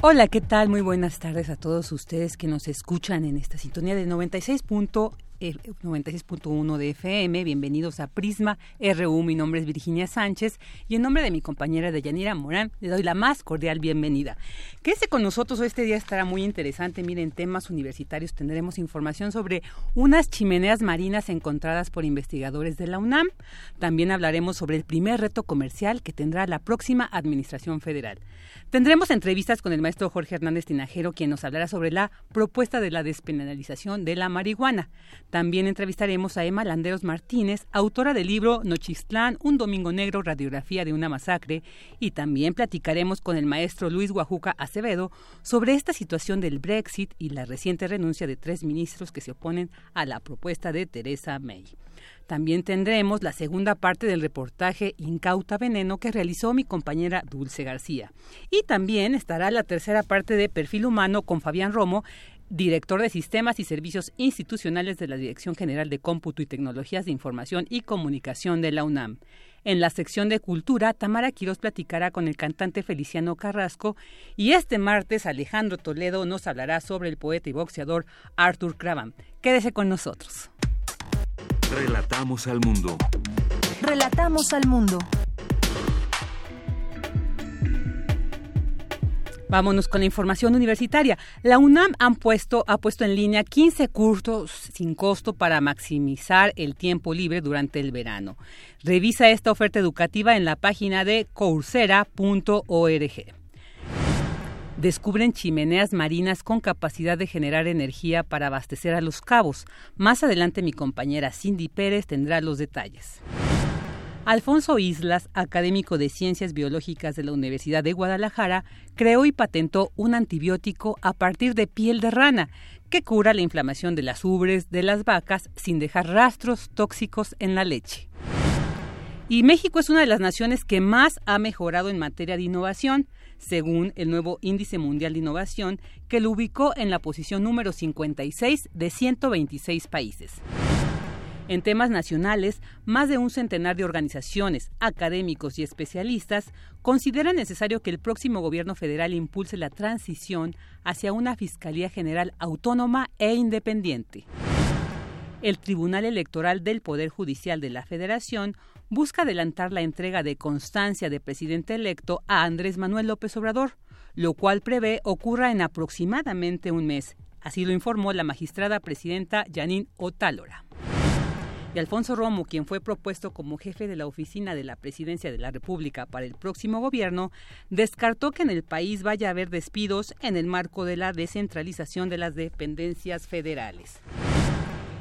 Hola, ¿qué tal? Muy buenas tardes a todos ustedes que nos escuchan en esta sintonía de 96. 96.1 de FM. Bienvenidos a Prisma RU. Mi nombre es Virginia Sánchez y en nombre de mi compañera Deyanira Morán le doy la más cordial bienvenida. Quédese con nosotros, este día estará muy interesante. Miren, temas universitarios tendremos información sobre unas chimeneas marinas encontradas por investigadores de la UNAM. También hablaremos sobre el primer reto comercial que tendrá la próxima Administración Federal. Tendremos entrevistas con el maestro Jorge Hernández Tinajero, quien nos hablará sobre la propuesta de la despenalización de la marihuana. También entrevistaremos a Emma Landeros Martínez, autora del libro Nochistlán, un domingo negro, radiografía de una masacre, y también platicaremos con el maestro Luis Guajuca Acevedo sobre esta situación del Brexit y la reciente renuncia de tres ministros que se oponen a la propuesta de Teresa May. También tendremos la segunda parte del reportaje Incauta Veneno que realizó mi compañera Dulce García. Y también estará la tercera parte de Perfil Humano con Fabián Romo, director de Sistemas y Servicios Institucionales de la Dirección General de Cómputo y Tecnologías de Información y Comunicación de la UNAM. En la sección de Cultura, Tamara Quiroz platicará con el cantante Feliciano Carrasco y este martes Alejandro Toledo nos hablará sobre el poeta y boxeador Arthur Cravan. Quédese con nosotros. Relatamos al mundo. Relatamos al mundo. Vámonos con la información universitaria. La UNAM puesto, ha puesto en línea 15 cursos sin costo para maximizar el tiempo libre durante el verano. Revisa esta oferta educativa en la página de coursera.org descubren chimeneas marinas con capacidad de generar energía para abastecer a los cabos. Más adelante mi compañera Cindy Pérez tendrá los detalles. Alfonso Islas, académico de Ciencias Biológicas de la Universidad de Guadalajara, creó y patentó un antibiótico a partir de piel de rana que cura la inflamación de las ubres de las vacas sin dejar rastros tóxicos en la leche. Y México es una de las naciones que más ha mejorado en materia de innovación según el nuevo Índice Mundial de Innovación, que lo ubicó en la posición número 56 de 126 países. En temas nacionales, más de un centenar de organizaciones, académicos y especialistas consideran necesario que el próximo gobierno federal impulse la transición hacia una Fiscalía General autónoma e independiente. El Tribunal Electoral del Poder Judicial de la Federación busca adelantar la entrega de constancia de presidente electo a Andrés Manuel López Obrador, lo cual prevé ocurra en aproximadamente un mes. Así lo informó la magistrada presidenta Janine Otálora. Alfonso Romo, quien fue propuesto como jefe de la oficina de la presidencia de la República para el próximo gobierno, descartó que en el país vaya a haber despidos en el marco de la descentralización de las dependencias federales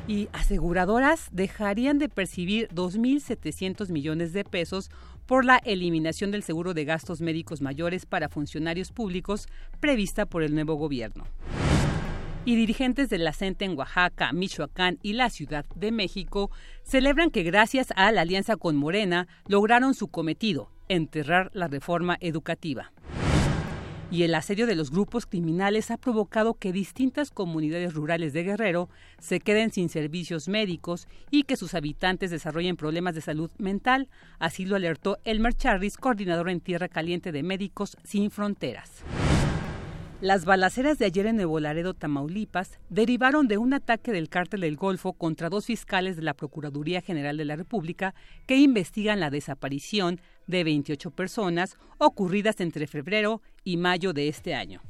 y aseguradoras dejarían de percibir 2.700 millones de pesos por la eliminación del seguro de gastos médicos mayores para funcionarios públicos prevista por el nuevo gobierno. Y dirigentes de la CENTE en Oaxaca, Michoacán y la Ciudad de México celebran que gracias a la alianza con Morena lograron su cometido, enterrar la reforma educativa y el asedio de los grupos criminales ha provocado que distintas comunidades rurales de Guerrero se queden sin servicios médicos y que sus habitantes desarrollen problemas de salud mental. Así lo alertó Elmer Charris, coordinador en Tierra Caliente de Médicos Sin Fronteras. Las balaceras de ayer en Nuevo Laredo, Tamaulipas, derivaron de un ataque del cártel del Golfo contra dos fiscales de la Procuraduría General de la República que investigan la desaparición de 28 personas ocurridas entre febrero y mayo de este año.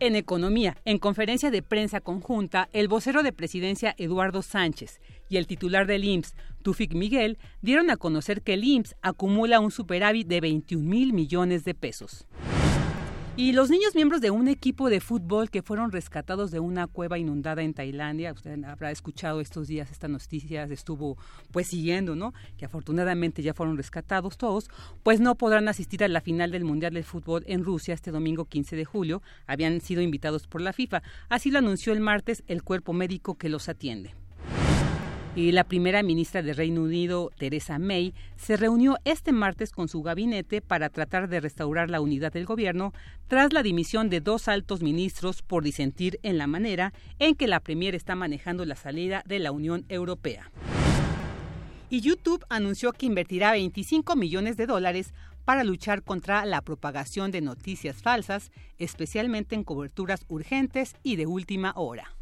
En economía, en conferencia de prensa conjunta, el vocero de presidencia Eduardo Sánchez y el titular del IMSS, Tufik Miguel, dieron a conocer que el IMSS acumula un superávit de 21 mil millones de pesos. Y los niños miembros de un equipo de fútbol que fueron rescatados de una cueva inundada en Tailandia, usted habrá escuchado estos días esta noticia, estuvo pues siguiendo, ¿no? Que afortunadamente ya fueron rescatados todos, pues no podrán asistir a la final del Mundial de Fútbol en Rusia este domingo 15 de julio. Habían sido invitados por la FIFA. Así lo anunció el martes el cuerpo médico que los atiende. Y la primera ministra de Reino Unido, Theresa May, se reunió este martes con su gabinete para tratar de restaurar la unidad del gobierno tras la dimisión de dos altos ministros por disentir en la manera en que la Premier está manejando la salida de la Unión Europea. Y YouTube anunció que invertirá 25 millones de dólares para luchar contra la propagación de noticias falsas, especialmente en coberturas urgentes y de última hora.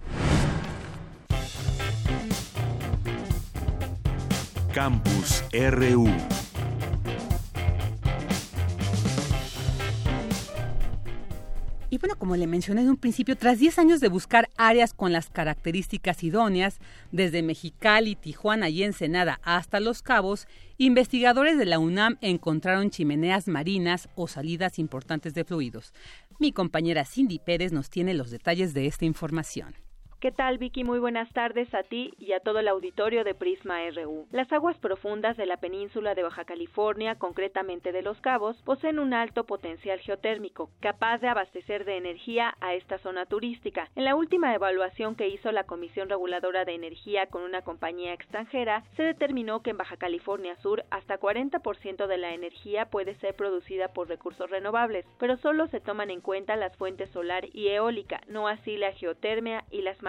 Campus RU. Y bueno, como le mencioné en un principio, tras 10 años de buscar áreas con las características idóneas, desde Mexicali, Tijuana y Ensenada hasta Los Cabos, investigadores de la UNAM encontraron chimeneas marinas o salidas importantes de fluidos. Mi compañera Cindy Pérez nos tiene los detalles de esta información. ¿Qué tal, Vicky? Muy buenas tardes a ti y a todo el auditorio de Prisma RU. Las aguas profundas de la península de Baja California, concretamente de Los Cabos, poseen un alto potencial geotérmico, capaz de abastecer de energía a esta zona turística. En la última evaluación que hizo la Comisión Reguladora de Energía con una compañía extranjera, se determinó que en Baja California Sur hasta 40% de la energía puede ser producida por recursos renovables, pero solo se toman en cuenta las fuentes solar y eólica, no así la geotermia y las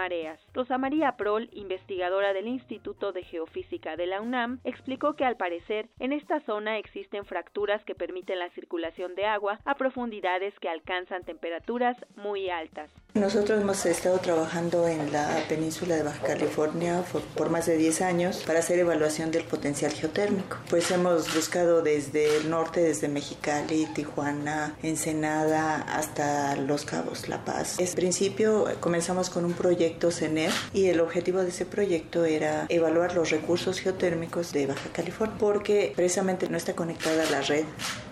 Rosa María Prol, investigadora del Instituto de Geofísica de la UNAM, explicó que al parecer en esta zona existen fracturas que permiten la circulación de agua a profundidades que alcanzan temperaturas muy altas. Nosotros hemos estado trabajando en la península de Baja California por, más de 10 años para hacer evaluación del potencial geotérmico. Pues hemos buscado desde el norte, desde Mexicali, Tijuana, Ensenada, hasta Los Cabos, La Paz. En principio comenzamos con un proyecto CENER y el objetivo de ese proyecto era evaluar los recursos geotérmicos de Baja California porque precisamente no está conectada a la red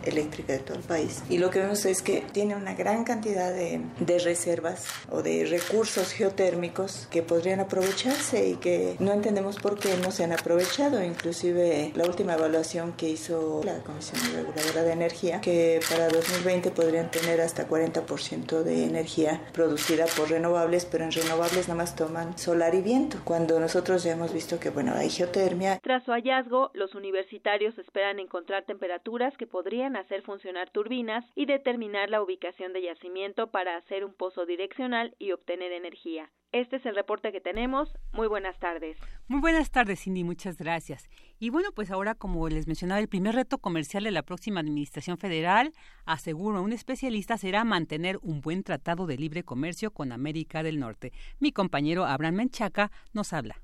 eléctrica de todo el país. Y lo que vemos es que tiene una gran cantidad de, de reservas o de recursos geotérmicos que podrían aprovecharse y que no entendemos por qué no se han aprovechado. Inclusive la última evaluación que hizo la Comisión Reguladora de Energía, que para 2020 podrían tener hasta 40% de energía producida por renovables, pero en renovables toman solar y viento, cuando nosotros ya hemos visto que bueno, hay geotermia. Tras su hallazgo, los universitarios esperan encontrar temperaturas que podrían hacer funcionar turbinas y determinar la ubicación de yacimiento para hacer un pozo direccional y obtener energía. Este es el reporte que tenemos. Muy buenas tardes. Muy buenas tardes, Cindy. Muchas gracias. Y bueno, pues ahora, como les mencionaba, el primer reto comercial de la próxima Administración Federal, asegura un especialista, será mantener un buen tratado de libre comercio con América del Norte. Mi compañero Abraham Menchaca nos habla.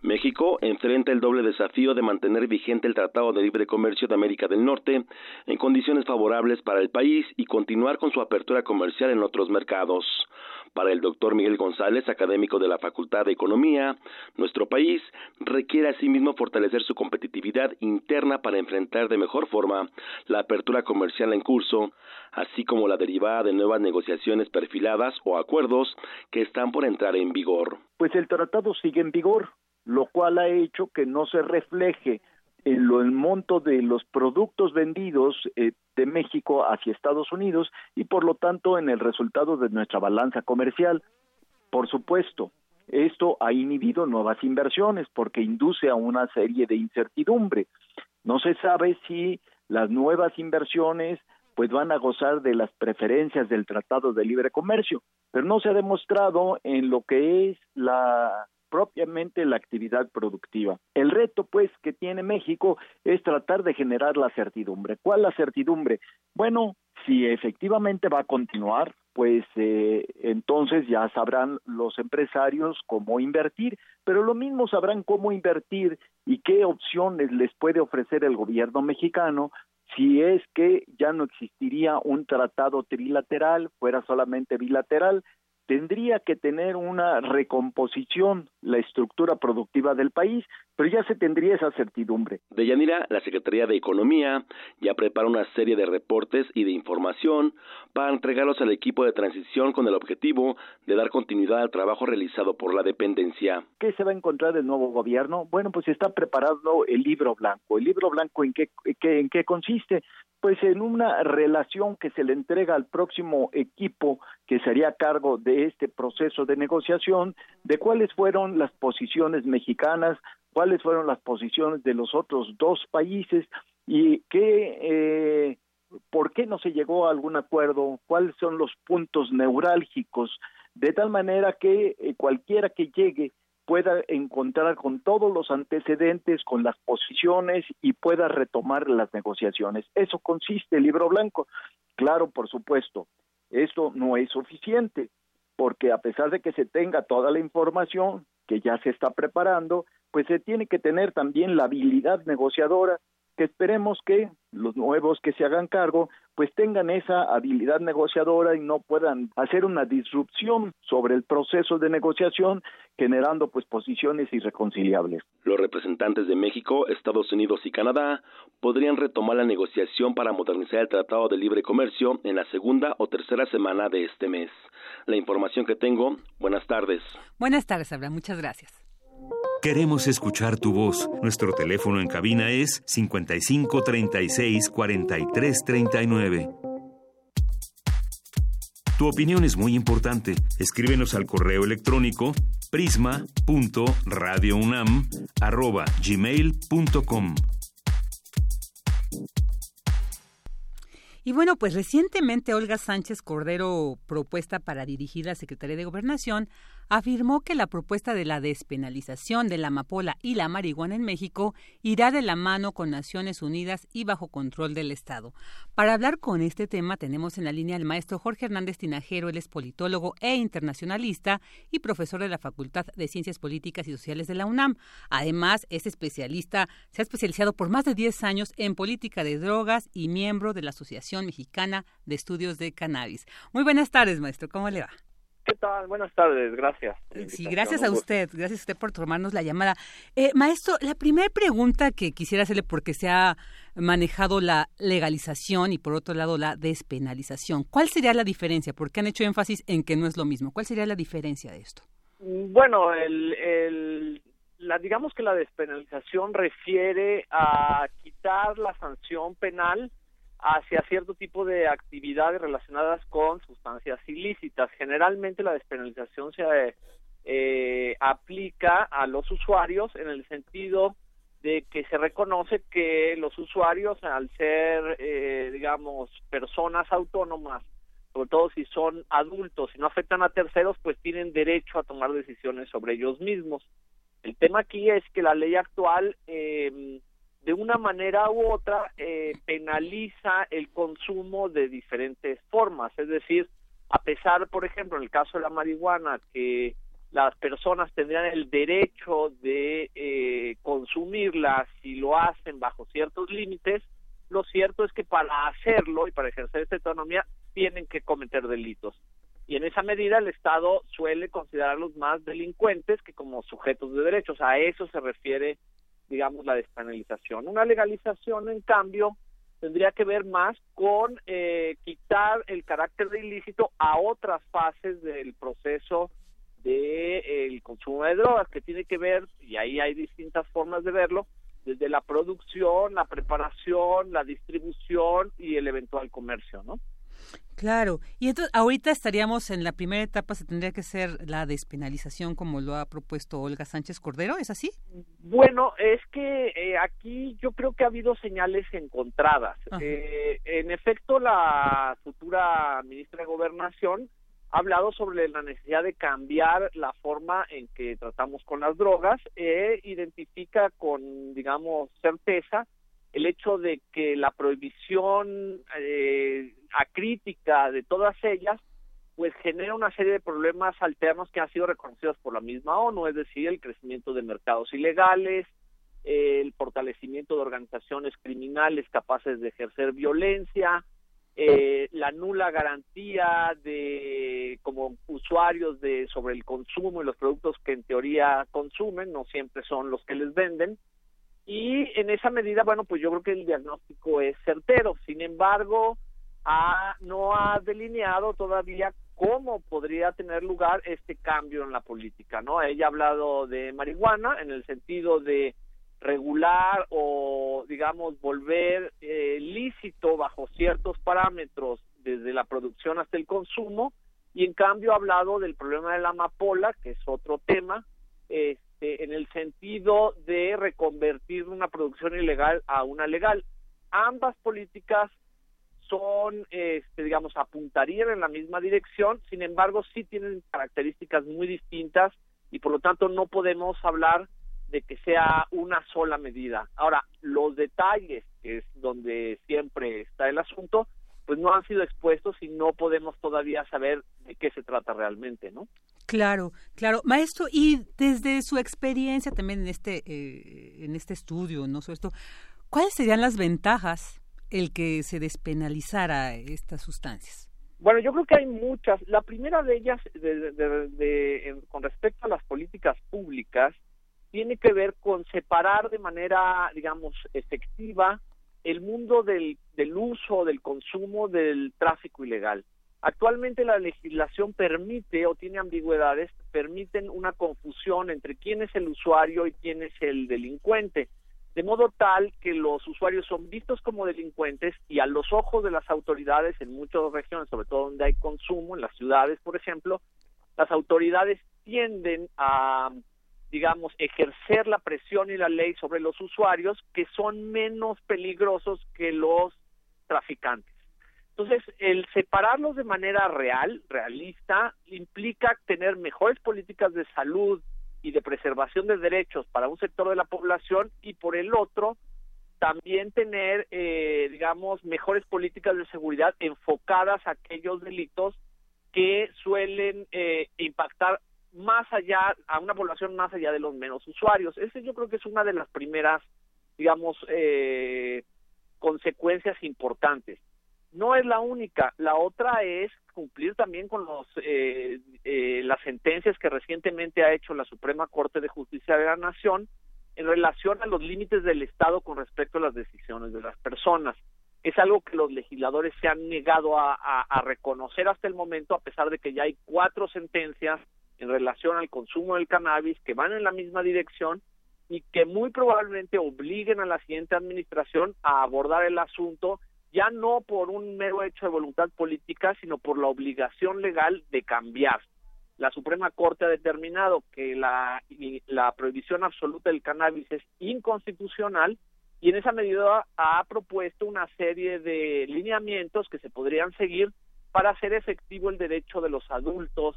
México enfrenta el doble desafío de mantener vigente el Tratado de Libre Comercio de América del Norte en condiciones favorables para el país y continuar con su apertura comercial en otros mercados. Para el doctor Miguel González, académico de la Facultad de Economía, nuestro país requiere asimismo fortalecer su competitividad interna para enfrentar de mejor forma la apertura comercial en curso, así como la derivada de nuevas negociaciones perfiladas o acuerdos que están por entrar en vigor. Pues el tratado sigue en vigor lo cual ha hecho que no se refleje en lo, el monto de los productos vendidos eh, de México hacia Estados Unidos y por lo tanto en el resultado de nuestra balanza comercial. Por supuesto, esto ha inhibido nuevas inversiones porque induce a una serie de incertidumbre. No se sabe si las nuevas inversiones pues van a gozar de las preferencias del Tratado de Libre Comercio, pero no se ha demostrado en lo que es la propiamente la actividad productiva. El reto, pues, que tiene México es tratar de generar la certidumbre. ¿Cuál la certidumbre? Bueno, si efectivamente va a continuar, pues eh, entonces ya sabrán los empresarios cómo invertir, pero lo mismo sabrán cómo invertir y qué opciones les puede ofrecer el gobierno mexicano si es que ya no existiría un tratado trilateral, fuera solamente bilateral, tendría que tener una recomposición la estructura productiva del país, pero ya se tendría esa certidumbre. De Yanira, la Secretaría de Economía ya prepara una serie de reportes y de información para entregarlos al equipo de transición con el objetivo de dar continuidad al trabajo realizado por la dependencia. ¿Qué se va a encontrar el nuevo gobierno? Bueno, pues está preparando el libro blanco. ¿El libro blanco en qué, en qué consiste? Pues en una relación que se le entrega al próximo equipo que sería a cargo de este proceso de negociación, de cuáles fueron las posiciones mexicanas, cuáles fueron las posiciones de los otros dos países y qué, eh, por qué no se llegó a algún acuerdo, cuáles son los puntos neurálgicos, de tal manera que eh, cualquiera que llegue pueda encontrar con todos los antecedentes, con las posiciones y pueda retomar las negociaciones. Eso consiste el libro blanco. Claro, por supuesto, esto no es suficiente, porque a pesar de que se tenga toda la información que ya se está preparando, pues se tiene que tener también la habilidad negociadora que esperemos que los nuevos que se hagan cargo pues tengan esa habilidad negociadora y no puedan hacer una disrupción sobre el proceso de negociación generando pues posiciones irreconciliables. Los representantes de México, Estados Unidos y Canadá podrían retomar la negociación para modernizar el Tratado de Libre Comercio en la segunda o tercera semana de este mes. La información que tengo, buenas tardes. Buenas tardes, Abra, muchas gracias. Queremos escuchar tu voz. Nuestro teléfono en cabina es 55 36 43 39. Tu opinión es muy importante. Escríbenos al correo electrónico prisma.radiounam@gmail.com. Y bueno, pues recientemente Olga Sánchez Cordero, propuesta para dirigir la Secretaría de Gobernación, afirmó que la propuesta de la despenalización de la amapola y la marihuana en México irá de la mano con Naciones Unidas y bajo control del Estado. Para hablar con este tema tenemos en la línea al maestro Jorge Hernández Tinajero, él es politólogo e internacionalista y profesor de la Facultad de Ciencias Políticas y Sociales de la UNAM. Además, es especialista, se ha especializado por más de 10 años en política de drogas y miembro de la Asociación Mexicana de Estudios de Cannabis. Muy buenas tardes, maestro, ¿cómo le va? ¿Qué tal? Buenas tardes, gracias. Sí, gracias a usted, gracias a usted por tomarnos la llamada. Eh, maestro, la primera pregunta que quisiera hacerle, porque se ha manejado la legalización y por otro lado la despenalización, ¿cuál sería la diferencia? Porque han hecho énfasis en que no es lo mismo. ¿Cuál sería la diferencia de esto? Mm, bueno, el, el, la, digamos que la despenalización refiere a quitar la sanción penal hacia cierto tipo de actividades relacionadas con sustancias ilícitas. Generalmente la despenalización se eh, aplica a los usuarios en el sentido de que se reconoce que los usuarios, al ser, eh, digamos, personas autónomas, sobre todo si son adultos y no afectan a terceros, pues tienen derecho a tomar decisiones sobre ellos mismos. El tema aquí es que la ley actual eh, de una manera u otra eh, penaliza el consumo de diferentes formas, es decir, a pesar, por ejemplo, en el caso de la marihuana, que las personas tendrían el derecho de eh, consumirla si lo hacen bajo ciertos límites, lo cierto es que para hacerlo y para ejercer esta autonomía tienen que cometer delitos. Y en esa medida el Estado suele considerarlos más delincuentes que como sujetos de derechos. A eso se refiere digamos, la despenalización. Una legalización, en cambio, tendría que ver más con eh, quitar el carácter de ilícito a otras fases del proceso de el consumo de drogas que tiene que ver y ahí hay distintas formas de verlo desde la producción, la preparación, la distribución y el eventual comercio, ¿no? Claro, y entonces ahorita estaríamos en la primera etapa, se tendría que ser la despenalización como lo ha propuesto Olga Sánchez Cordero, ¿es así? Bueno, es que eh, aquí yo creo que ha habido señales encontradas. Eh, en efecto, la futura ministra de Gobernación ha hablado sobre la necesidad de cambiar la forma en que tratamos con las drogas e identifica con, digamos, certeza el hecho de que la prohibición eh, acrítica de todas ellas pues genera una serie de problemas alternos que han sido reconocidos por la misma ONU, es decir, el crecimiento de mercados ilegales, el fortalecimiento de organizaciones criminales capaces de ejercer violencia, eh, la nula garantía de como usuarios de sobre el consumo y los productos que en teoría consumen no siempre son los que les venden y en esa medida bueno pues yo creo que el diagnóstico es certero. Sin embargo no ha delineado todavía cómo podría tener lugar este cambio en la política no ella ha hablado de marihuana en el sentido de regular o, digamos, volver eh, lícito bajo ciertos parámetros desde la producción hasta el consumo, y en cambio ha hablado del problema de la amapola, que es otro tema, este, en el sentido de reconvertir una producción ilegal a una legal. Ambas políticas son, este, digamos, apuntarían en la misma dirección, sin embargo, sí tienen características muy distintas y por lo tanto no podemos hablar de que sea una sola medida. Ahora, los detalles, que es donde siempre está el asunto, pues no han sido expuestos y no podemos todavía saber de qué se trata realmente, ¿no? Claro, claro, maestro, y desde su experiencia también en este eh, en este estudio, no sé esto, ¿cuáles serían las ventajas el que se despenalizara estas sustancias? Bueno, yo creo que hay muchas. La primera de ellas, con respecto a las políticas públicas, tiene que ver con separar de manera, digamos, efectiva el mundo del, del uso, del consumo, del tráfico ilegal. Actualmente la legislación permite o tiene ambigüedades, permiten una confusión entre quién es el usuario y quién es el delincuente, de modo tal que los usuarios son vistos como delincuentes y a los ojos de las autoridades en muchas regiones, sobre todo donde hay consumo, en las ciudades, por ejemplo, las autoridades tienden a digamos, ejercer la presión y la ley sobre los usuarios que son menos peligrosos que los traficantes. Entonces, el separarlos de manera real, realista, implica tener mejores políticas de salud y de preservación de derechos para un sector de la población y por el otro, también tener, eh, digamos, mejores políticas de seguridad enfocadas a aquellos delitos que suelen eh, impactar más allá, a una población más allá de los menos usuarios. Ese yo creo que es una de las primeras, digamos, eh, consecuencias importantes. No es la única, la otra es cumplir también con los, eh, eh, las sentencias que recientemente ha hecho la Suprema Corte de Justicia de la Nación en relación a los límites del Estado con respecto a las decisiones de las personas. Es algo que los legisladores se han negado a reconocer hasta el momento, a pesar de que ya hay cuatro sentencias en relación al consumo del cannabis que van en la misma dirección y que muy probablemente obliguen a la siguiente administración a abordar el asunto ya no por un mero hecho de voluntad política, sino por la obligación legal de cambiar. La Suprema Corte ha determinado que la, la prohibición absoluta del cannabis es inconstitucional y en esa medida ha propuesto una serie de lineamientos que se podrían seguir para hacer efectivo el derecho de los adultos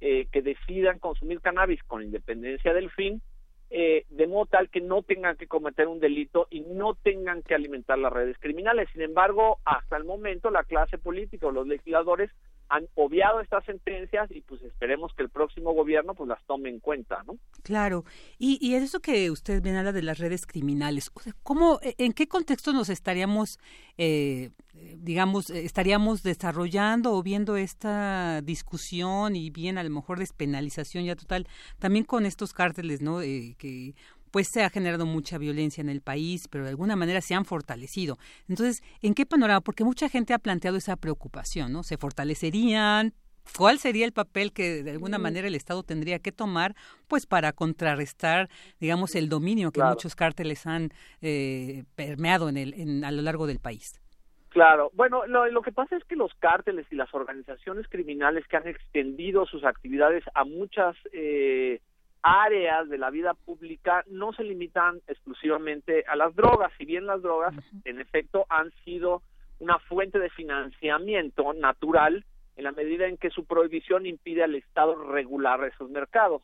eh, que decidan consumir cannabis con independencia del fin, eh, de modo tal que no tengan que cometer un delito y no tengan que alimentar las redes criminales. Sin embargo, hasta el momento la clase política o los legisladores han obviado estas sentencias y pues esperemos que el próximo gobierno pues las tome en cuenta, ¿no? Claro. Y, y eso que usted bien habla de las redes criminales, ¿cómo, e, en qué contexto nos estaríamos, eh, digamos, estaríamos desarrollando o viendo esta discusión y bien a lo mejor despenalización ya total, también con estos cárteles, ¿no? Eh, que pues se ha generado mucha violencia en el país, pero de alguna manera se han fortalecido. Entonces, ¿en qué panorama? Porque mucha gente ha planteado esa preocupación, ¿no? ¿Se fortalecerían? ¿Cuál sería el papel que de alguna manera el Estado tendría que tomar, pues, para contrarrestar, digamos, el dominio que muchos cárteles han eh, permeado en el, a lo largo del país? Claro, bueno, lo, lo, que pasa es que los cárteles y las organizaciones criminales que han extendido sus actividades a muchas eh, áreas de la vida pública no se limitan exclusivamente a las drogas, si bien las drogas en efecto han sido una fuente de financiamiento natural en la medida en que su prohibición impide al Estado regular esos mercados.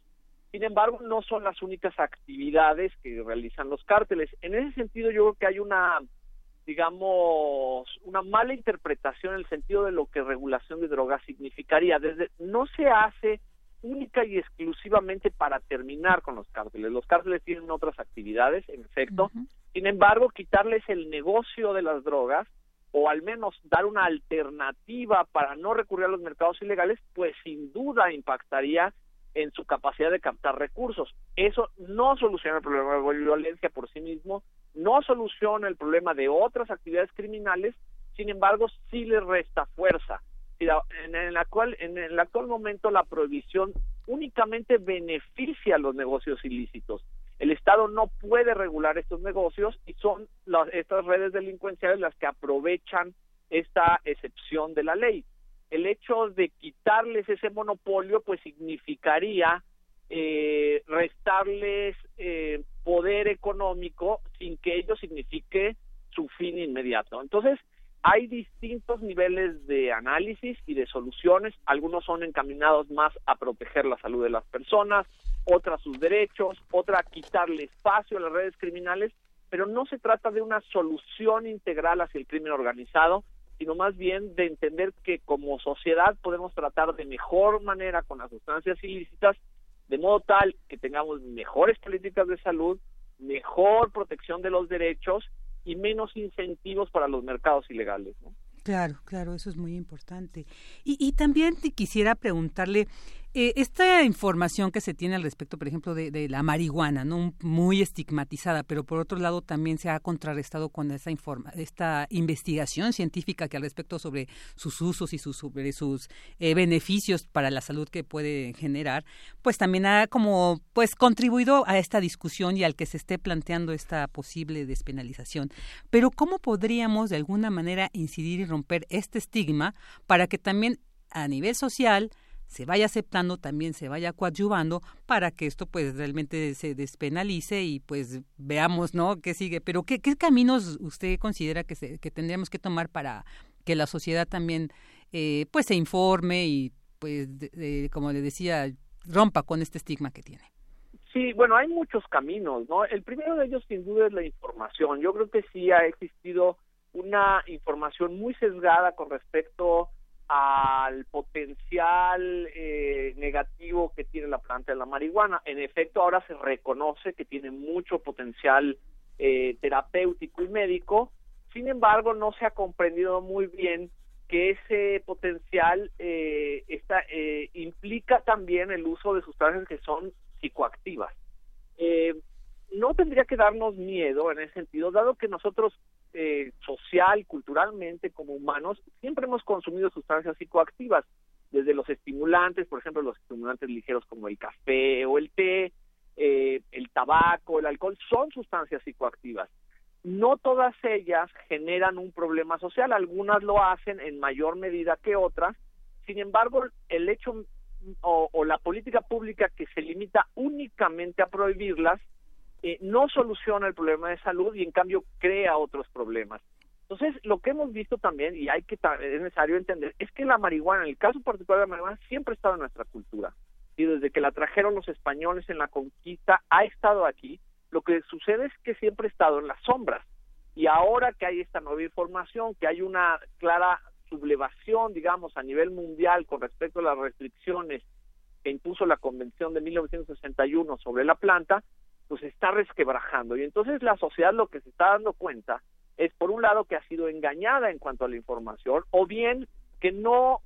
Sin embargo, no son las únicas actividades que realizan los cárteles. En ese sentido, yo creo que hay una, digamos, una mala interpretación en el sentido de lo que regulación de drogas significaría. Desde no se hace única y exclusivamente para terminar con los cárteles. Los cárteles tienen otras actividades, en efecto. Sin embargo, quitarles el negocio de las drogas o al menos dar una alternativa para no recurrir a los mercados ilegales, pues sin duda impactaría en su capacidad de captar recursos. Eso no soluciona el problema de violencia por sí mismo, no soluciona el problema de otras actividades criminales, sin embargo, sí le resta fuerza. En el actual, en el actual momento la prohibición únicamente beneficia a los negocios ilícitos. El Estado no puede regular estos negocios y son estas redes delincuenciales las que aprovechan esta excepción de la ley el hecho de quitarles ese monopolio pues significaría eh, restarles eh, poder económico sin que ello signifique su fin inmediato. Entonces, hay distintos niveles de análisis y de soluciones. Algunos son encaminados más a proteger la salud de las personas, otras sus derechos, otra a quitarle espacio a las redes criminales, pero no se trata de una solución integral hacia el crimen organizado, sino más bien de entender que como sociedad podemos tratar de mejor manera con las sustancias ilícitas, de modo tal que tengamos mejores políticas de salud, mejor protección de los derechos y menos incentivos para los mercados ilegales. Claro, claro, eso es muy importante. Y, y también quisiera preguntarle, eh, esta información que se tiene al respecto, por ejemplo, de, la marihuana, no muy estigmatizada, pero por otro lado también se ha contrarrestado con esa informa esta investigación científica que al respecto sobre sus usos y sus, sobre sus eh, beneficios para la salud que puede generar, pues también ha como pues contribuido a esta discusión y al que se esté planteando esta posible despenalización. Pero cómo podríamos de alguna manera incidir y romper este estigma para que también a nivel social se vaya aceptando, también se vaya coadyuvando para que esto pues realmente se despenalice y pues veamos, ¿no? ¿Qué sigue? Pero ¿qué, qué caminos usted considera que, se, que tendríamos que tomar para que la sociedad también eh, pues se informe y pues como le decía, rompa con este estigma que tiene? Sí, bueno, hay muchos caminos, ¿no? El primero de ellos sin duda es la información. Yo creo que sí ha existido una información muy sesgada con respecto al potencial eh, negativo que tiene la planta de la marihuana. En efecto, ahora se reconoce que tiene mucho potencial eh, terapéutico y médico, sin embargo, no se ha comprendido muy bien que ese potencial eh, eh, implica también el uso de sustancias que son psicoactivas. Eh, no tendría que darnos miedo en ese sentido, dado que nosotros eh, social, culturalmente, como humanos, siempre hemos consumido sustancias psicoactivas, desde los estimulantes, por ejemplo, los estimulantes ligeros como el café o el té, eh, el tabaco, el alcohol, son sustancias psicoactivas. No todas ellas generan un problema social, algunas lo hacen en mayor medida que otras, sin embargo, el hecho o la política pública que se limita únicamente a prohibirlas eh, no soluciona el problema de salud y en cambio crea otros problemas. Entonces, lo que hemos visto también, y hay que es necesario entender, es que la marihuana, en el caso particular de la marihuana, siempre ha estado en nuestra cultura. Y desde que la trajeron los españoles en la conquista, ha estado aquí. Lo que sucede es que siempre ha estado en las sombras. Y ahora que hay esta nueva información, que hay una clara sublevación, digamos, a nivel mundial con respecto a las restricciones que impuso la Convención de 1961 sobre la planta, pues está resquebrajando. Y entonces la sociedad lo que se está dando cuenta es, por un lado, que ha sido engañada en cuanto a la información, o bien que no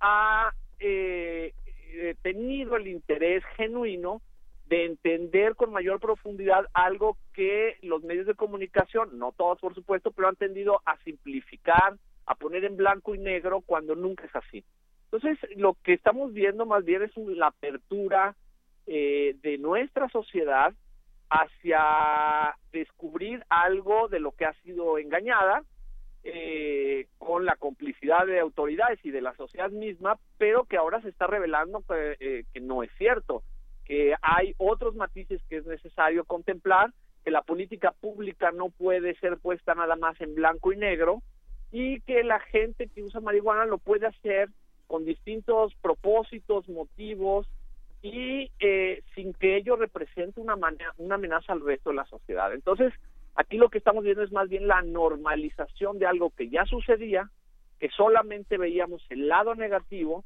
ha eh, eh, tenido el interés genuino de entender con mayor profundidad algo que los medios de comunicación, no todos por supuesto, pero han tendido a simplificar, a poner en blanco y negro cuando nunca es así. Entonces, lo que estamos viendo más bien es la apertura eh, de nuestra sociedad hacia descubrir algo de lo que ha sido engañada eh, con la complicidad de autoridades y de la sociedad misma, pero que ahora se está revelando eh, que no es cierto, que hay otros matices que es necesario contemplar, que la política pública no puede ser puesta nada más en blanco y negro y que la gente que usa marihuana lo puede hacer con distintos propósitos, motivos, y eh, sin que ello represente una, una amenaza al resto de la sociedad. Entonces, aquí lo que estamos viendo es más bien la normalización de algo que ya sucedía, que solamente veíamos el lado negativo,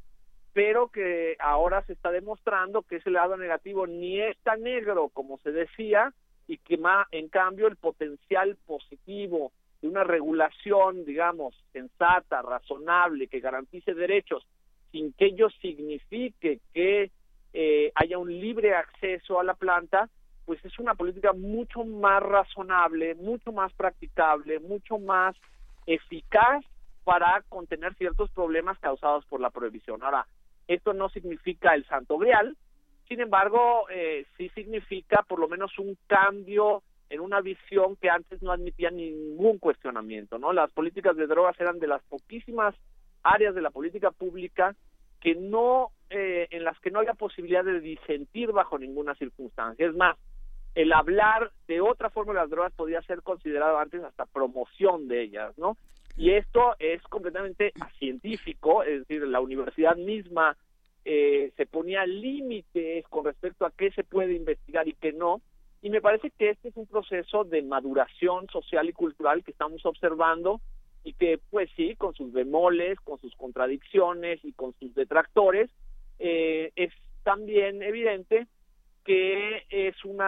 pero que ahora se está demostrando que ese lado negativo ni es tan negro como se decía y que más, en cambio el potencial positivo de una regulación, digamos, sensata, razonable, que garantice derechos, sin que ello signifique que eh, haya un libre acceso a la planta, pues es una política mucho más razonable, mucho más practicable, mucho más eficaz para contener ciertos problemas causados por la prohibición. Ahora, esto no significa el santo grial, sin embargo, eh, sí significa por lo menos un cambio en una visión que antes no admitía ningún cuestionamiento, ¿no? Las políticas de drogas eran de las poquísimas áreas de la política pública que no, eh, en las que no había posibilidad de disentir bajo ninguna circunstancia. Es más, el hablar de otra forma de las drogas podía ser considerado antes hasta promoción de ellas, ¿no? Y esto es completamente científico, es decir, la universidad misma eh, se ponía límites con respecto a qué se puede investigar y qué no, y me parece que este es un proceso de maduración social y cultural que estamos observando y que, pues sí, con sus bemoles, con sus contradicciones y con sus detractores, eh, es también evidente que es un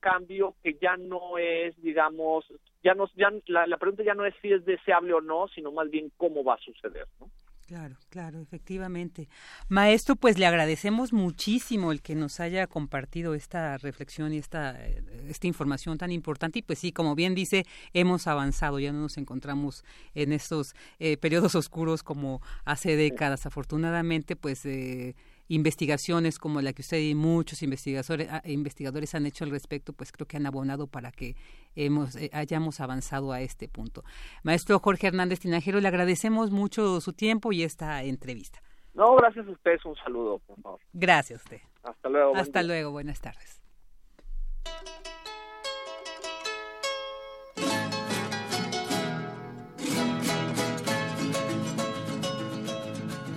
cambio que ya no es, digamos, ya no, la, la pregunta ya no es si es deseable o no, sino más bien cómo va a suceder, ¿no? Claro, claro, efectivamente. Maestro, pues le agradecemos muchísimo el que nos haya compartido esta reflexión y esta, eh, esta información tan importante. Y pues sí, como bien dice, hemos avanzado, ya no nos encontramos en estos eh, periodos oscuros como hace décadas. Afortunadamente, pues... Eh, investigaciones como la que usted y muchos investigadores, ah, investigadores han hecho al respecto, pues creo que han abonado para que hemos, eh, hayamos avanzado a este punto. Maestro Jorge Hernández Tinajero, le agradecemos mucho su tiempo y esta entrevista. No, gracias a ustedes, un saludo, por favor. Gracias a usted. Hasta luego. Hasta luego, buenas tardes.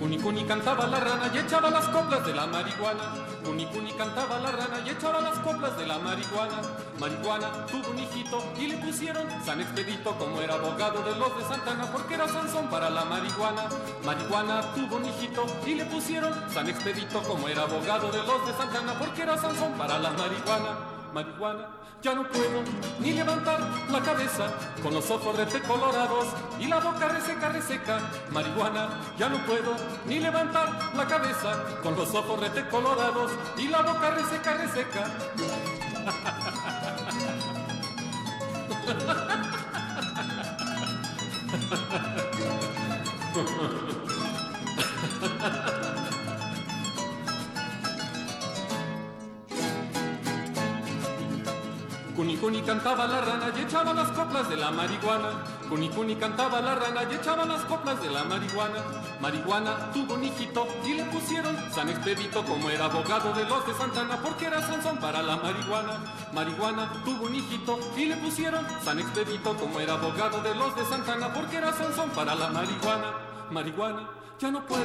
Cuni cantaba la rana y echaba las coplas de la marihuana. Cuni cuni cantaba la rana y echaba las coplas de la marihuana. Marihuana tuvo un hijito y le pusieron San Expedito como era abogado de los de Santana porque era Sansón para la marihuana. Marihuana tuvo un hijito y le pusieron San Expedito como era abogado de los de Santana porque era Sansón para la marihuana marihuana, ya no puedo ni levantar la cabeza con los ojos rete colorados y la boca reseca, reseca. Marihuana, ya no puedo ni levantar la cabeza con los ojos rete colorados y la boca reseca, reseca. Cuni cantaba la rana y echaba las coplas de la marihuana. Cuni cantaba la rana y echaba las coplas de la marihuana. Marihuana tuvo un hijito y le pusieron San Expedito como era abogado de los de Santana porque era Sansón para la marihuana. Marihuana tuvo un hijito y le pusieron San Expedito como era abogado de los de Santana porque era Sansón para la marihuana. Marihuana ya no puedo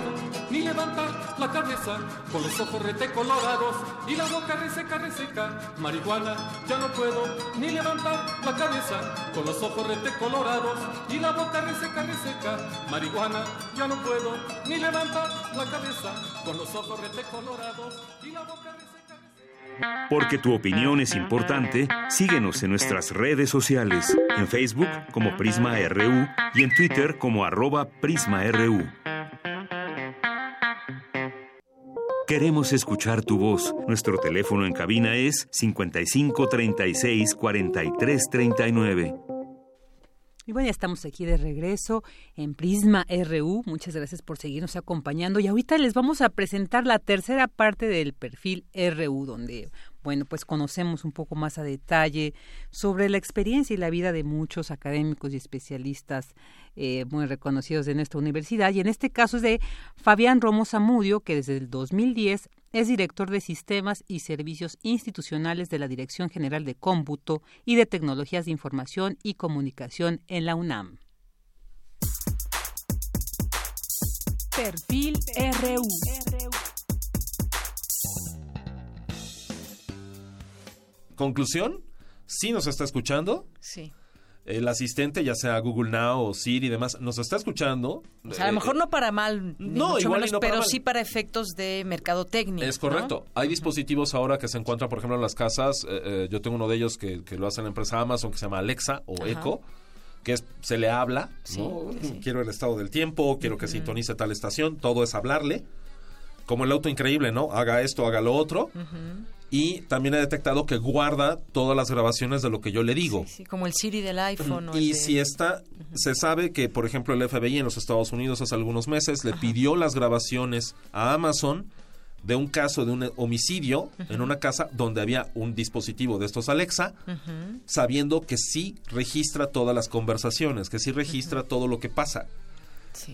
ni levantar la cabeza con los ojos rete colorados y la boca reseca, reseca. Marihuana, ya no puedo ni levantar la cabeza con los ojos rete colorados y la boca reseca, reseca. Marihuana, ya no puedo ni levantar la cabeza con los ojos rete colorados y la boca reseca. reseca. Porque tu opinión es importante, síguenos en nuestras redes sociales, en Facebook como Prisma RU y en Twitter como arroba PrismaRU. Queremos escuchar tu voz. Nuestro teléfono en cabina es 55 36 43 39. Y bueno, ya estamos aquí de regreso en Prisma RU. Muchas gracias por seguirnos acompañando. Y ahorita les vamos a presentar la tercera parte del perfil RU, donde bueno, pues conocemos un poco más a detalle sobre la experiencia y la vida de muchos académicos y especialistas eh, muy reconocidos de nuestra universidad. Y en este caso es de Fabián Romo Zamudio, que desde el 2010 es director de Sistemas y Servicios Institucionales de la Dirección General de Cómputo y de Tecnologías de Información y Comunicación en la UNAM. Perfil RU. Conclusión, sí nos está escuchando. Sí. El asistente, ya sea Google Now o Siri y demás, nos está escuchando. O sea, a lo mejor Eh, no para mal, no, mucho igual menos, no para pero mal. sí para efectos de mercadotecnia. Es correcto. Hay dispositivos ahora que se encuentran, por ejemplo, en las casas. eh, eh, yo tengo uno de ellos que, que lo hace la empresa Amazon, que se llama Alexa o Ajá. Echo, que es, se le habla, ¿no? Quiero el estado del tiempo, quiero que sintonice tal estación, todo es hablarle. Como el auto increíble, ¿no? Haga esto, haga lo otro. Y también he detectado que guarda todas las grabaciones de lo que yo le digo. Sí, como el Siri del iPhone. Y de- si está, se sabe que, por ejemplo, el FBI en los Estados Unidos hace algunos meses le pidió las grabaciones a Amazon de un caso de un homicidio en una casa donde había un dispositivo de estos Alexa, sabiendo que sí registra todas las conversaciones, que sí registra todo lo que pasa.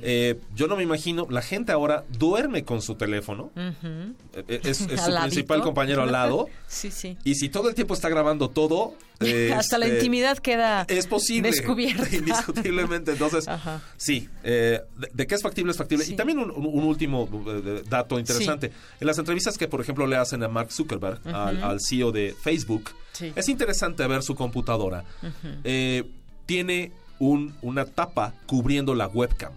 Eh, yo no me imagino, la gente ahora duerme con su teléfono, Ujú. eh, es, es su principal compañero al lado, Sí, sí. y si todo el tiempo está grabando todo, Hasta la este, intimidad queda es posible. descubierta. Indiscutiblemente. Entonces, sí, eh, de, de qué es factible es factible. Y también un, último eh, dato interesante. En las entrevistas que, por ejemplo, le hacen a Mark Zuckerberg, al, al CEO de Facebook, Sí. es interesante ver su computadora. Eh, tiene un, una tapa cubriendo la webcam.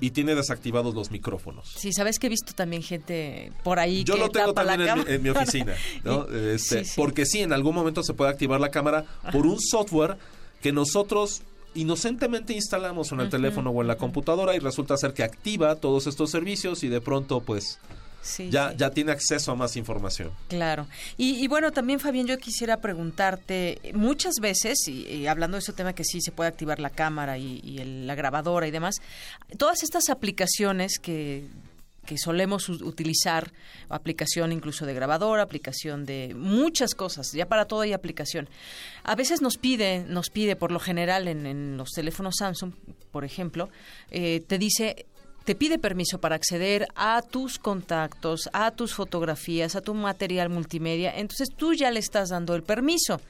Y tiene desactivados los micrófonos. Sí, sabes que he visto también gente por ahí Yo que lo tengo tapa también en mi, en mi oficina, ¿no? Este, sí, sí. Porque sí, en algún momento se puede activar la cámara por un software que nosotros inocentemente instalamos en el teléfono o en la computadora y resulta ser que activa todos estos servicios y de pronto pues Sí, ya, sí. ya tiene acceso a más información. Claro. Y, y bueno, también Fabián, yo quisiera preguntarte, muchas veces, y, y hablando de ese tema que sí se puede activar la cámara y, y el- la grabadora y demás, todas estas aplicaciones que que solemos utilizar, aplicación incluso de grabadora, aplicación de muchas cosas, ya para todo hay aplicación. A veces nos pide, nos pide por lo general en, en los teléfonos Samsung, por ejemplo, eh, te dice te pide permiso para acceder a tus contactos, a tus fotografías, a tu material multimedia, entonces tú ya le estás dando el permiso.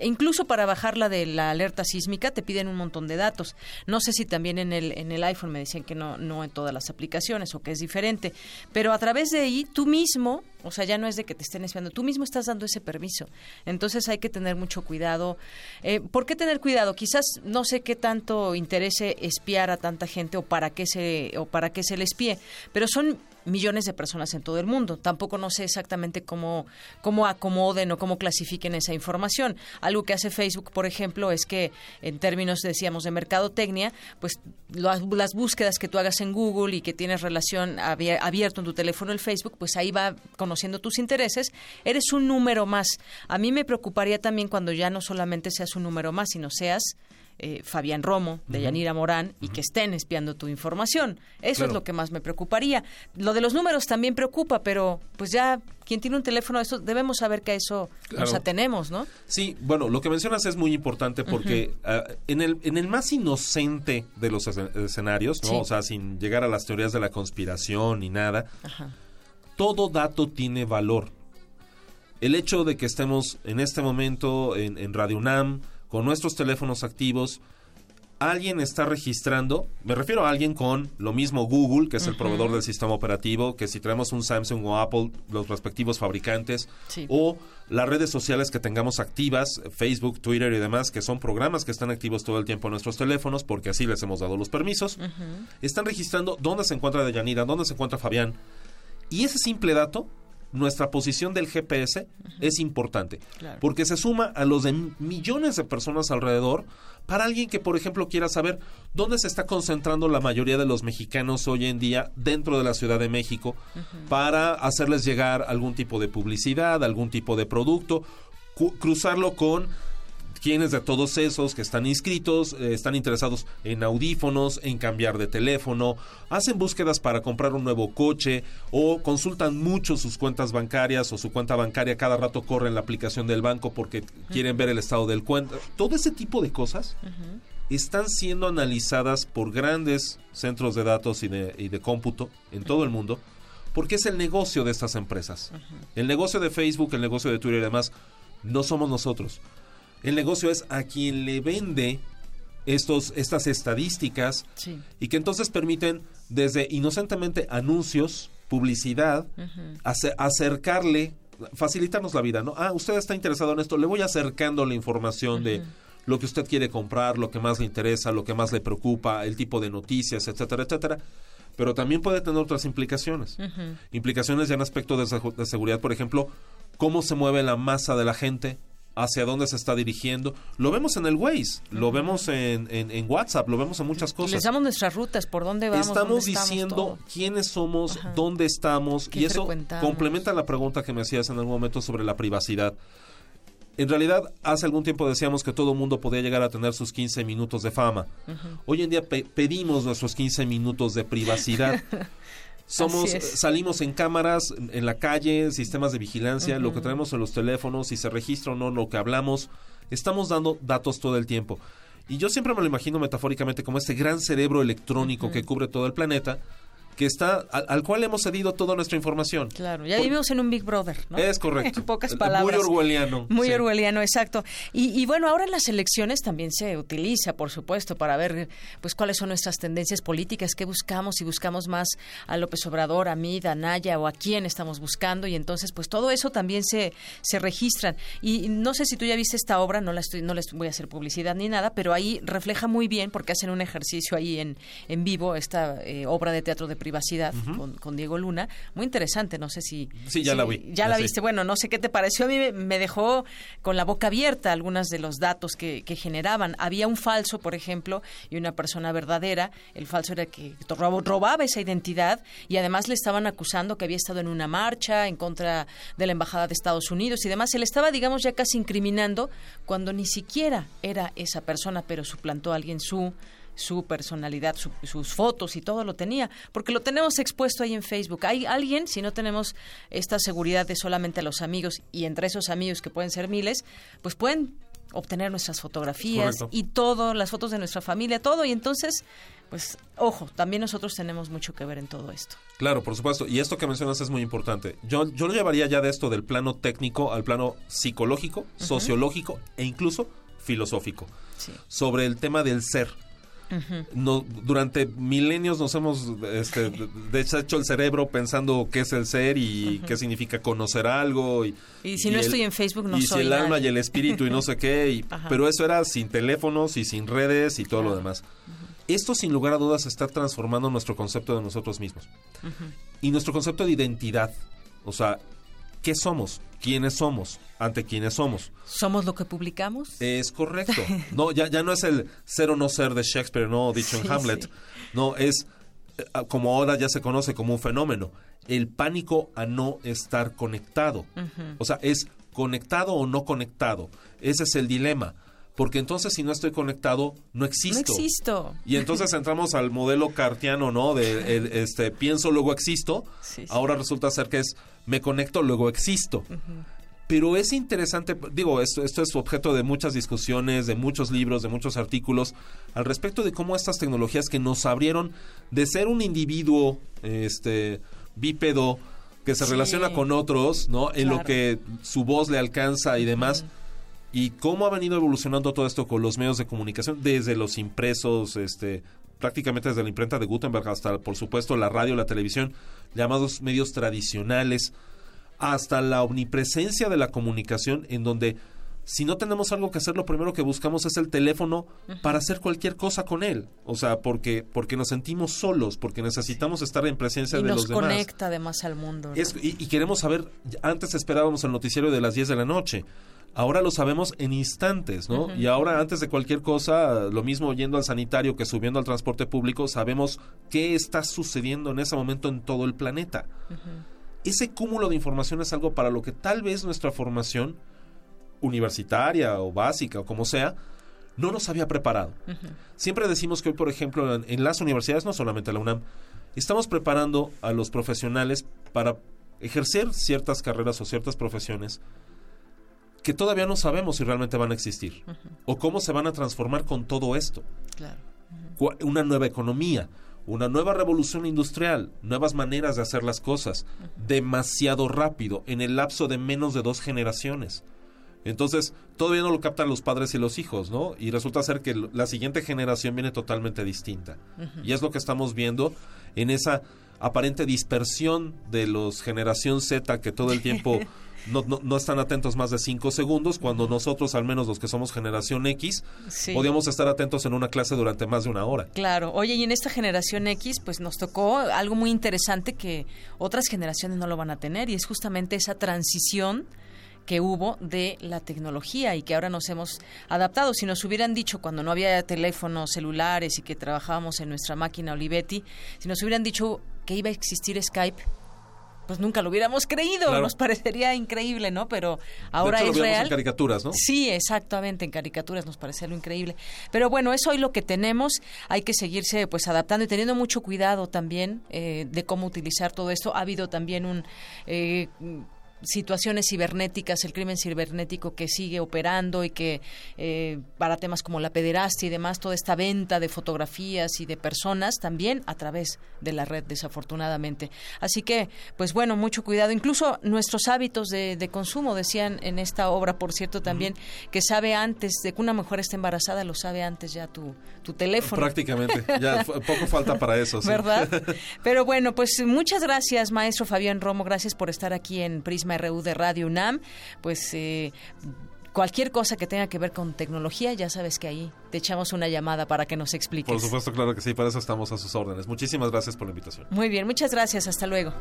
Incluso para bajarla de la alerta sísmica te piden un montón de datos. No sé si también en el, en el iPhone me decían que no, no en todas las aplicaciones o que es diferente, pero a través de ahí tú mismo, o sea, ya no es de que te estén espiando, tú mismo estás dando ese permiso. Entonces hay que tener mucho cuidado. Eh, ¿Por qué tener cuidado? Quizás no sé qué tanto interese espiar a tanta gente o para qué se, o para qué se le espíe, pero son millones de personas en todo el mundo. Tampoco no sé exactamente cómo, cómo acomoden o cómo clasifiquen esa información. Algo que hace Facebook, por ejemplo, es que en términos, decíamos, de mercadotecnia, pues las, búsquedas que tú hagas en Google y que tienes relación abier- abierto en tu teléfono el Facebook, pues ahí va conociendo tus intereses. Eres un número más. A mí me preocuparía también cuando ya no solamente seas un número más, sino seas eh, Fabián Romo, de. Yanira Morán, y que estén espiando tu información. Eso Claro. es lo que más me preocuparía. Lo de los números también preocupa, pero pues ya quien tiene un teléfono, eso debemos saber que a eso nos atenemos, ¿no? Sí, bueno, lo que mencionas es muy importante porque ah, en, el, en el más inocente de los escen- escenarios, ¿no? Sí. O sea, sin llegar a las teorías de la conspiración ni nada, Ajá. todo dato tiene valor. El hecho de que estemos en este momento en, en Radio UNAM con nuestros teléfonos activos, alguien está registrando, me refiero a alguien con lo mismo Google, que es el proveedor del sistema operativo, que si traemos un Samsung o Apple, los respectivos fabricantes, Sí. o las redes sociales que tengamos activas, Facebook, Twitter y demás, que son programas que están activos todo el tiempo en nuestros teléfonos, porque así les hemos dado los permisos, están registrando dónde se encuentra Deyanira, dónde se encuentra Fabián. Y ese simple dato, nuestra posición del GPS, es importante. Claro. Porque se suma a los de millones de personas alrededor para alguien que, por ejemplo, quiera saber dónde se está concentrando la mayoría de los mexicanos hoy en día dentro de la Ciudad de México para hacerles llegar algún tipo de publicidad, algún tipo de producto, cu- cruzarlo con quienes de todos esos que están inscritos eh, están interesados en audífonos, en cambiar de teléfono, hacen búsquedas para comprar un nuevo coche o consultan mucho sus cuentas bancarias o su cuenta bancaria cada rato corren la aplicación del banco porque quieren ver el estado del cuenta. Todo ese tipo de cosas están siendo analizadas por grandes centros de datos y de, y de cómputo en todo el mundo porque es el negocio de estas empresas. El negocio de Facebook, el negocio de Twitter y demás, no somos nosotros. El negocio es a quien le vende estos, estas estadísticas Sí. y que entonces permiten desde inocentemente anuncios, publicidad, ace- acercarle, facilitarnos la vida, ¿no? Ah, usted está interesado en esto, le voy acercando la información de lo que usted quiere comprar, lo que más le interesa, lo que más le preocupa, el tipo de noticias, etcétera, etcétera. Pero también puede tener otras implicaciones. Implicaciones ya en aspecto de seguridad, por ejemplo, cómo se mueve la masa de la gente hacia dónde se está dirigiendo. Lo vemos en el Waze, lo vemos en, en, WhatsApp, lo vemos en muchas cosas. Les damos nuestras rutas, por dónde vamos. Estamos diciendo quiénes somos, dónde estamos, y eso complementa la pregunta que me hacías en algún momento sobre la privacidad. En realidad, hace algún tiempo decíamos que todo mundo podía llegar a tener sus 15 minutos de fama. Hoy en día pedimos nuestros 15 minutos de privacidad. Somos, salimos en cámaras, en la calle, sistemas de vigilancia, lo que tenemos en los teléfonos, si se registra o no lo que hablamos, estamos dando datos todo el tiempo. Y yo siempre me lo imagino metafóricamente como este gran cerebro electrónico que cubre todo el planeta, que está al, cual hemos cedido toda nuestra información. Claro, ya vivimos en un Big Brother, ¿no? Es correcto. En pocas palabras. Muy orwelliano. Muy orwelliano, exacto. Y, bueno, ahora en las elecciones también se utiliza, por supuesto, para ver pues cuáles son nuestras tendencias políticas, qué buscamos, si buscamos más a López Obrador, a mí, a Naya o a quién estamos buscando y entonces pues todo eso también se se registran. Y no sé si tú ya viste esta obra, no la estoy no les voy a hacer publicidad ni nada, pero ahí refleja muy bien porque hacen un ejercicio ahí en en vivo esta eh, obra de teatro de privacidad con, Diego Luna. Muy interesante, no sé si... Sí, ya la vi. Ya la viste. Bueno, no sé qué te pareció. A mí me, dejó con la boca abierta algunos de los datos que, generaban. Había un falso, por ejemplo, y una persona verdadera. El falso era que robaba esa identidad y además le estaban acusando que había estado en una marcha en contra de la Embajada de Estados Unidos y demás. Se le estaba, digamos, ya casi incriminando cuando ni siquiera era esa persona, pero suplantó a alguien su su personalidad, sus fotos y todo lo tenía, porque lo tenemos expuesto ahí en Facebook. Hay alguien, si no tenemos esta seguridad de solamente a los amigos y entre esos amigos que pueden ser miles, pues pueden obtener nuestras fotografías y todo, las fotos de nuestra familia, todo, y entonces, pues, ojo, también nosotros tenemos mucho que ver en todo esto. Claro, por supuesto, y esto que mencionas es muy importante. Yo, yo lo llevaría ya de esto del plano técnico al plano psicológico, sociológico e incluso filosófico, sobre el tema del ser no, durante milenios nos hemos este, deshecho el cerebro pensando qué es el ser y qué significa conocer algo. Y, si no estoy en Facebook no y soy si el alma y el espíritu y no sé qué. pero eso era sin teléfonos y sin redes y todo lo demás. Esto sin lugar a dudas está transformando nuestro concepto de nosotros mismos. Y nuestro concepto de identidad. O sea, ¿qué somos? ¿Quiénes somos? ¿Ante quiénes somos? ¿Somos lo que publicamos? Es correcto. No, ya, ya no es el ser o no ser de Shakespeare, no dicho en Hamlet. No, es eh, como ahora ya se conoce como un fenómeno, el pánico a no estar conectado. O sea, es conectado o no conectado. Ese es el dilema porque entonces si no estoy conectado no existo. No existo. Y entonces entramos al modelo cartiano, ¿no? De este pienso luego existo. Ahora resulta ser que es me conecto luego existo. Pero es interesante, digo, esto, esto es objeto de muchas discusiones, de muchos libros, de muchos artículos al respecto de cómo estas tecnologías que nos abrieron de ser un individuo este bípedo que se relaciona con otros, ¿no? En lo que su voz le alcanza y demás y cómo ha venido evolucionando todo esto con los medios de comunicación, desde los impresos, este, prácticamente desde la imprenta de Gutenberg hasta, por supuesto, la radio, la televisión, llamados medios tradicionales, hasta la omnipresencia de la comunicación, en donde si no tenemos algo que hacer, lo primero que buscamos es el teléfono para hacer cualquier cosa con él. O sea, porque, porque nos sentimos solos, porque necesitamos estar en presencia de los demás. nos conecta además al mundo. y, y, queremos saber, antes esperábamos el noticiero de las 10 de la noche ahora lo sabemos en instantes, ¿no? Y ahora antes de cualquier cosa, lo mismo yendo al sanitario que subiendo al transporte público, sabemos qué está sucediendo en ese momento en todo el planeta. Ese cúmulo de información es algo para lo que tal vez nuestra formación universitaria o básica o como sea, no nos había preparado. Siempre decimos que hoy, por ejemplo, en las universidades, no solamente la UNAM, estamos preparando a los profesionales para ejercer ciertas carreras o ciertas profesiones que todavía no sabemos si realmente van a existir o cómo se van a transformar con todo esto. Una nueva economía, una nueva revolución industrial, nuevas maneras de hacer las cosas, demasiado rápido, en el lapso de menos de dos generaciones. Entonces, todavía no lo captan los padres y los hijos, ¿no? Y resulta ser que la siguiente generación viene totalmente distinta. Y es lo que estamos viendo en esa aparente dispersión de los generación Z que todo el tiempo no, no, están atentos más de cinco segundos, cuando nosotros, al menos los que somos generación X, podíamos estar atentos en una clase durante más de una hora. Claro, oye, y en esta generación X, pues nos tocó algo muy interesante que otras generaciones no lo van a tener, y es justamente esa transición que hubo de la tecnología y que ahora nos hemos adaptado. Si nos hubieran dicho cuando no había teléfonos celulares y que trabajábamos en nuestra máquina Olivetti, si nos hubieran dicho que iba a existir Skype, pues nunca lo hubiéramos creído, nos parecería increíble, ¿no? Pero ahora de hecho, es lo real. en caricaturas, ¿no? Sí, exactamente, en caricaturas nos parece algo increíble. Pero bueno, es hoy lo que tenemos, hay que seguirse pues adaptando y teniendo mucho cuidado también eh, de cómo utilizar todo esto. Ha habido también un... Eh, situaciones cibernéticas, el crimen cibernético que sigue operando y que eh, para temas como la pederastia y demás, toda esta venta de fotografías y de personas también a través de la red, desafortunadamente. Así que, pues bueno, mucho cuidado. Incluso nuestros hábitos de, consumo, decían en esta obra, por cierto, también, que sabe antes de que una mujer esté embarazada, lo sabe antes ya tu, tu teléfono. Prácticamente, ya poco falta para eso. ¿Verdad? Pero bueno, pues muchas gracias, maestro Fabián Romo, gracias por estar aquí en Prisma RU de Radio UNAM, pues eh, cualquier cosa que tenga que ver con tecnología, ya sabes que ahí te echamos una llamada para que nos expliques. Por supuesto, claro que sí, para eso estamos a sus órdenes. Muchísimas gracias por la invitación. Muy bien, muchas gracias, hasta luego.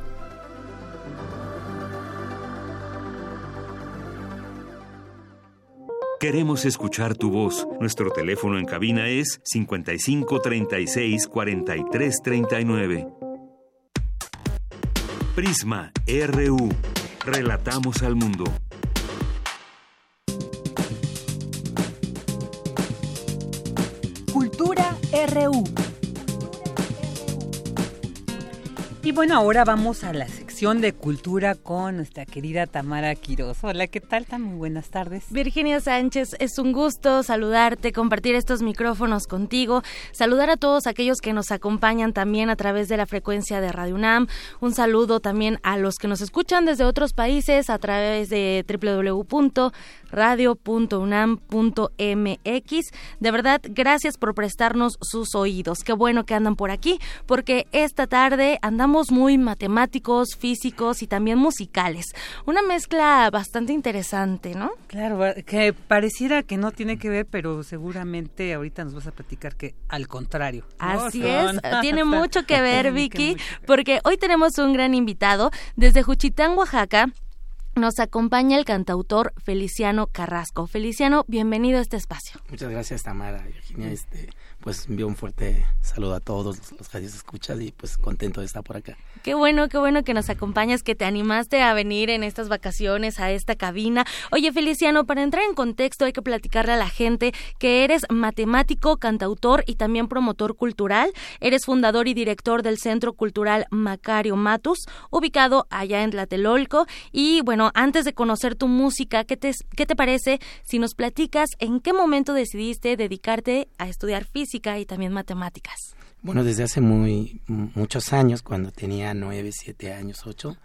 Queremos escuchar tu voz. Nuestro teléfono en cabina es 55 36 43 39. Prisma RU. Relatamos al mundo. Cultura RU. Y bueno, ahora vamos a la sección de cultura con nuestra querida Tamara Quiroz. Hola, ¿qué tal? Muy buenas tardes. Virginia Sánchez, es un gusto saludarte, compartir estos micrófonos contigo, saludar a todos aquellos que nos acompañan también a través de la frecuencia de Radio UNAM. Un saludo también a los que nos escuchan desde otros países a través de www.radio.unam.mx. De verdad, gracias por prestarnos sus oídos. Qué bueno que andan por aquí, porque esta tarde andamos muy matemáticos, físicos y también musicales. Una mezcla bastante interesante, ¿no? Claro, que pareciera que no tiene que ver, pero seguramente ahorita nos vas a platicar que al contrario. Así es, tiene mucho que ver, Vicky, porque hoy tenemos un gran invitado desde Juchitán, Oaxaca nos acompaña el cantautor Feliciano Carrasco. Feliciano, bienvenido a este espacio. Muchas gracias, Tamara. Virginia, este, pues envío un fuerte saludo a todos los radios escuchas y pues contento de estar por acá. Qué bueno, qué bueno que nos acompañas, que te animaste a venir en estas vacaciones a esta cabina. Oye, Feliciano, para entrar en contexto hay que platicarle a la gente que eres matemático, cantautor y también promotor cultural. Eres fundador y director del Centro Cultural Macario Matus, ubicado allá en Tlatelolco. Y bueno, antes de conocer tu música, ¿qué te, qué te parece si nos platicas en qué momento decidiste dedicarte a estudiar física? Y también matemáticas? Bueno, desde hace muy muchos años, cuando tenía nueve, siete años, ocho,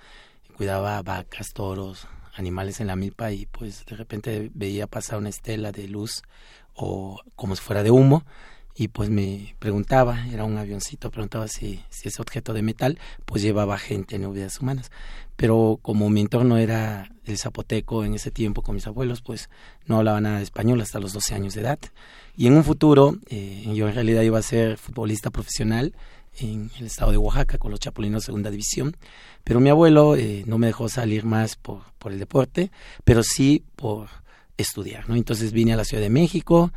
cuidaba vacas, toros, animales en la milpa y pues de repente veía pasar una estela de luz o como si fuera de humo y pues me preguntaba, era un avioncito, preguntaba si, si ese objeto de metal pues llevaba gente en vidas humanas. Pero como mi entorno era el zapoteco en ese tiempo con mis abuelos, pues no hablaba nada de español hasta los 12 años de edad. Y en un futuro, eh, yo en realidad iba a ser futbolista profesional en el estado de Oaxaca con los Chapulinos Segunda División, pero mi abuelo eh, no me dejó salir más por, por el deporte, pero sí por estudiar, ¿no? Entonces vine a la Ciudad de México,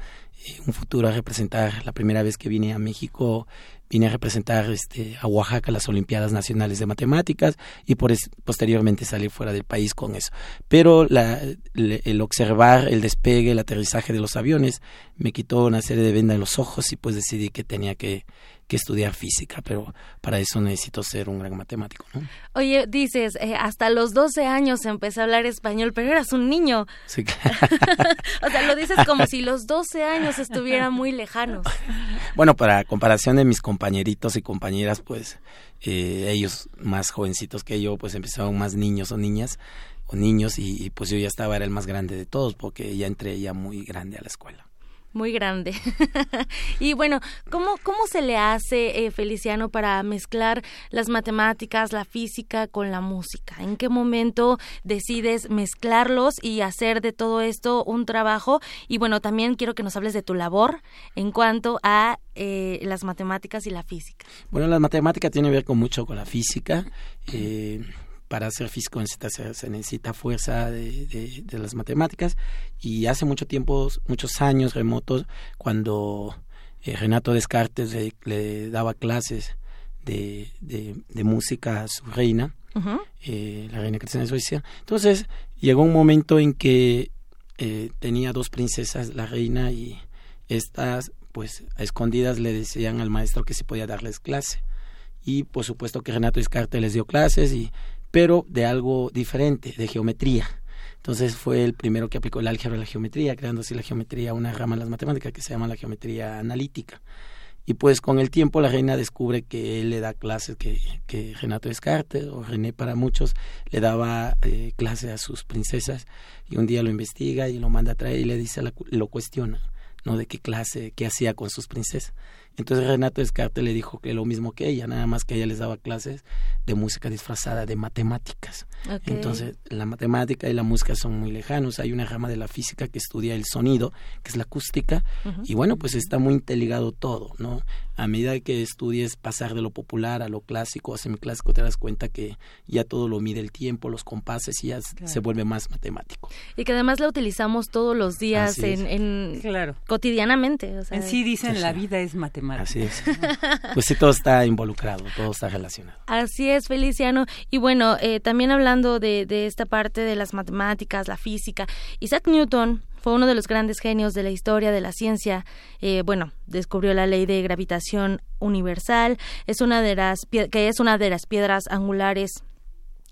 eh, un futuro a representar, la primera vez que vine a México, vine a representar este, a Oaxaca las Olimpiadas Nacionales de Matemáticas y por posteriormente salir fuera del país con eso. Pero la, el observar el despegue, el aterrizaje de los aviones me quitó una serie de vendas en los ojos y pues decidí que tenía que que estudiar física, pero para eso necesito ser un gran matemático. ¿no? Oye, dices, eh, hasta los 12 años empecé a hablar español, pero eras un niño. Sí. o sea, lo dices como si los 12 años estuvieran muy lejanos. Bueno, para comparación de mis compañeritos y compañeras, pues eh, ellos más jovencitos que yo, pues empezaron más niños o niñas o niños y, y pues yo ya estaba, era el más grande de todos porque ya entré ya muy grande a la escuela muy grande. y bueno, ¿cómo, ¿cómo se le hace, eh, Feliciano, para mezclar las matemáticas, la física con la música? ¿En qué momento decides mezclarlos y hacer de todo esto un trabajo? Y bueno, también quiero que nos hables de tu labor en cuanto a eh, las matemáticas y la física. Bueno, la matemática tiene que ver con mucho con la física. Eh, para ser físico se, necesita fuerza de, las matemáticas. Y hace mucho tiempo, muchos años remotos, cuando eh, Renato Descartes le, daba clases de, de, música a su reina, eh, la reina Cristina de Suecia, entonces llegó un momento en que eh, tenía dos princesas, la reina y estas, pues a escondidas le decían al maestro que se podía darles clase. Y por supuesto que Renato Descartes les dio clases y pero de algo diferente, de geometría. Entonces fue el primero que aplicó el álgebra a la geometría, creando así la geometría, una rama de las matemáticas que se llama la geometría analítica. Y pues con el tiempo la reina descubre que él le da clases, que, que Renato Descartes o René para muchos le daba eh, clases a sus princesas y un día lo investiga y lo manda a traer y le dice, lo cuestiona, ¿no? De qué clase, qué hacía con sus princesas. Entonces Renato Descartes le dijo que lo mismo que ella, nada más que ella les daba clases de música disfrazada de matemáticas. Entonces la matemática y la música son muy lejanos. Hay una rama de la física que estudia el sonido, que es la acústica, y bueno, pues está muy interligado todo, ¿no? A medida que estudies pasar de lo popular a lo clásico, a semiclásico, te das cuenta que ya todo lo mide el tiempo, los compases, y ya se vuelve más matemático. Y que además la utilizamos todos los días en, claro. cotidianamente. en sí dicen la vida es matemática Así es. Pues sí, todo está involucrado, todo está relacionado. Así es, Feliciano. Y bueno, eh, también hablando de, esta parte de las matemáticas, la física, Isaac Newton fue uno de los grandes genios de la historia de la ciencia. Eh, bueno, descubrió la ley de gravitación universal, es una de las que es una de las piedras angulares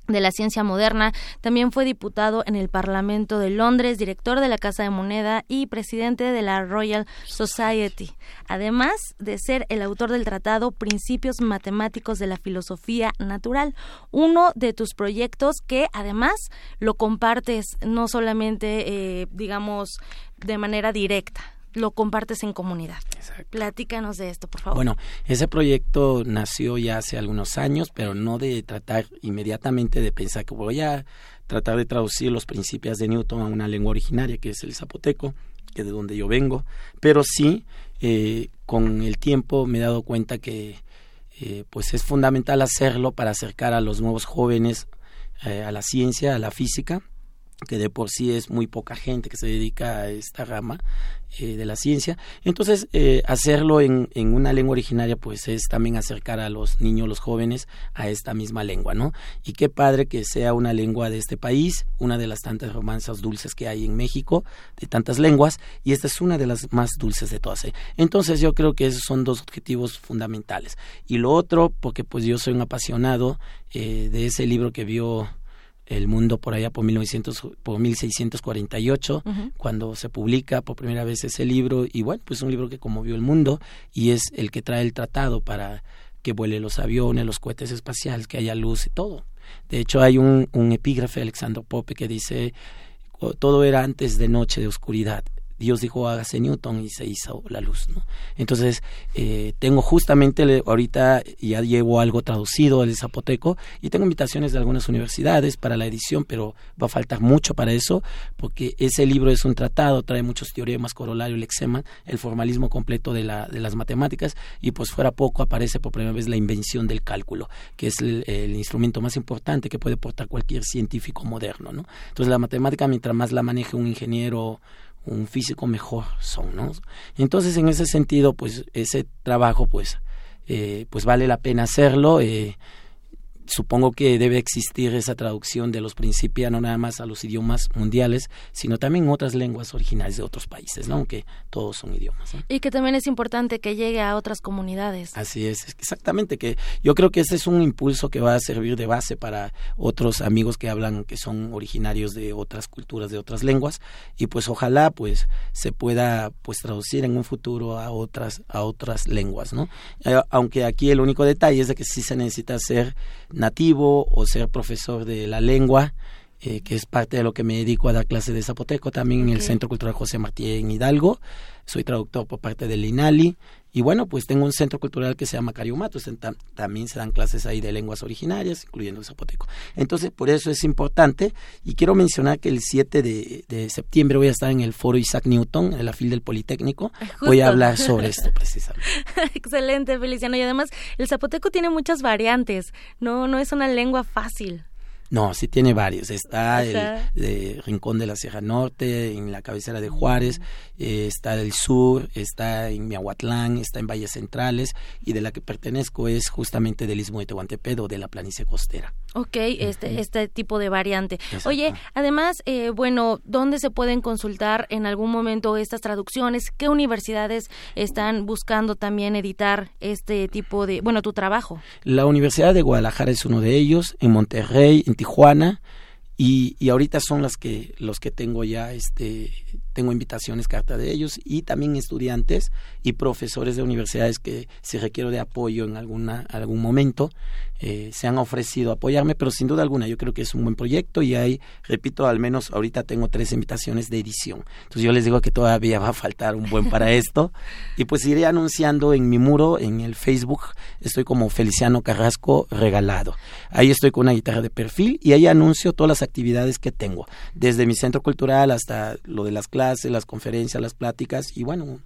de la ciencia moderna, también fue diputado en el Parlamento de Londres, director de la Casa de Moneda y presidente de la Royal Society, además de ser el autor del tratado Principios Matemáticos de la Filosofía Natural, uno de tus proyectos que además lo compartes no solamente, eh, digamos, de manera directa, lo compartes en comunidad. Platícanos de esto, por favor. Bueno, ese proyecto nació ya hace algunos años, pero no de tratar inmediatamente de pensar que voy a tratar de traducir los principios de Newton a una lengua originaria, que es el zapoteco, que es de donde yo vengo, pero sí, eh, con el tiempo me he dado cuenta que eh, pues es fundamental hacerlo para acercar a los nuevos jóvenes eh, a la ciencia, a la física, que de por sí es muy poca gente que se dedica a esta rama eh, de la ciencia. Entonces, eh, hacerlo en, en, una lengua originaria, pues es también acercar a los niños, los jóvenes, a esta misma lengua, ¿no? Y qué padre que sea una lengua de este país, una de las tantas romanzas dulces que hay en México, de tantas lenguas, y esta es una de las más dulces de todas. ¿eh? Entonces, yo creo que esos son dos objetivos fundamentales. Y lo otro, porque pues yo soy un apasionado de ese libro que vio el mundo por allá por 1900 por 1648 cuando se publica por primera vez ese libro y bueno pues un libro que conmovió el mundo y es el que trae el tratado para que vuele los aviones los cohetes espaciales que haya luz y todo. De hecho hay un, un epígrafe de Alexander Pope que dice todo era antes de noche de oscuridad Dios dijo hágase Newton y se hizo la luz, ¿no? Entonces, eh, tengo justamente, ahorita ya llevo algo traducido del zapoteco y tengo invitaciones de algunas universidades para la edición, pero va a faltar mucho para eso, porque ese libro es un tratado, trae muchos teoremas, corolario, lexema, el formalismo completo de, la, de las matemáticas, y pues fuera poco aparece por primera vez la invención del cálculo, que es el, instrumento más importante que puede portar cualquier científico moderno, ¿no? Entonces, la matemática, mientras más la maneje un ingeniero, un físico mejor son, ¿no? Entonces, en ese sentido, pues ese trabajo, pues, eh, pues vale la pena hacerlo. Eh, supongo que debe existir esa traducción de los principios no nada más a los idiomas mundiales, sino también otras lenguas originales de otros países, ¿no? aunque todos son idiomas. Y que también es importante que llegue a otras comunidades. Así es, exactamente, que yo creo que este es un impulso que va a servir de base para otros amigos que hablan, que son originarios de otras culturas, de otras lenguas, y pues ojalá pues se pueda pues traducir en un futuro a otras, a otras lenguas, ¿no? Eh, aunque aquí el único detalle es de que sí se necesita hacer nativo o ser profesor de la lengua, eh, que es parte de lo que me dedico a dar clases de zapoteco, también en el Centro Cultural José Martí en Hidalgo. Soy traductor por parte del INALI. Y bueno, pues tengo un centro cultural que se llama Cariumato, también se dan clases ahí de lenguas originarias, incluyendo el zapoteco. Entonces, por eso es importante. Y quiero mencionar que el 7 de, septiembre voy a estar en el foro Isaac Newton, en la FIL del Politécnico. Voy a hablar sobre esto precisamente. Excelente, Feliciano. Y además, el zapoteco tiene muchas variantes. No, no es una lengua fácil. No, sí tiene varios. Está el Rincón de la Sierra Norte, en la cabecera de Juárez, eh, está del sur, está en Miahuatlán, está en Valles Centrales y de la que pertenezco es justamente del Istmo de Tehuantepec de la planicie costera. Ok, este, este tipo de variante. Oye, además, eh, bueno, ¿dónde se pueden consultar en algún momento estas traducciones? ¿Qué universidades están buscando también editar este tipo de, bueno, tu trabajo? La Universidad de Guadalajara es uno de ellos, en Monterrey, en Tijuana, y, y ahorita son las que, los que tengo ya este, tengo invitaciones, carta de ellos y también estudiantes y profesores de universidades que si requiero de apoyo en alguna, algún momento eh, se han ofrecido apoyarme, pero sin duda alguna yo creo que es un buen proyecto y hay, repito, al menos ahorita tengo tres invitaciones de edición. Entonces yo les digo que todavía va a faltar un buen para esto y pues iré anunciando en mi muro, en el Facebook, estoy como Feliciano Carrasco Regalado. Ahí estoy con una guitarra de perfil y ahí anuncio todas las actividades que tengo, desde mi centro cultural hasta lo de las clases las conferencias, las pláticas y bueno,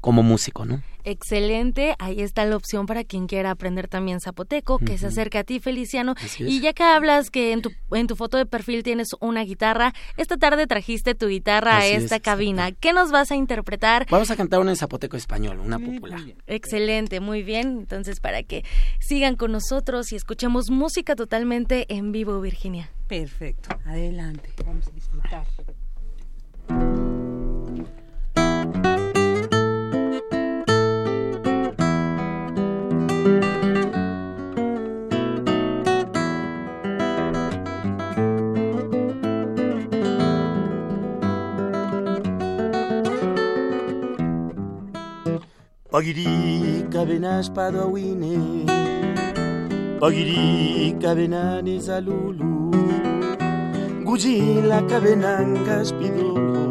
como músico, ¿no? Excelente, ahí está la opción para quien quiera aprender también zapoteco, que se acerque a ti, Feliciano. Y ya que hablas que en tu, en tu foto de perfil tienes una guitarra, esta tarde trajiste tu guitarra a esta cabina. ¿Qué nos vas a interpretar? Vamos a cantar una en zapoteco español, una popular. Excelente, muy bien. Entonces, para que sigan con nosotros y escuchemos música totalmente en vivo, Virginia. Perfecto, adelante, vamos a disfrutar. Pagiri kabenas padawine Pagiri kabenanes alulu Gujila kabenangas pidolo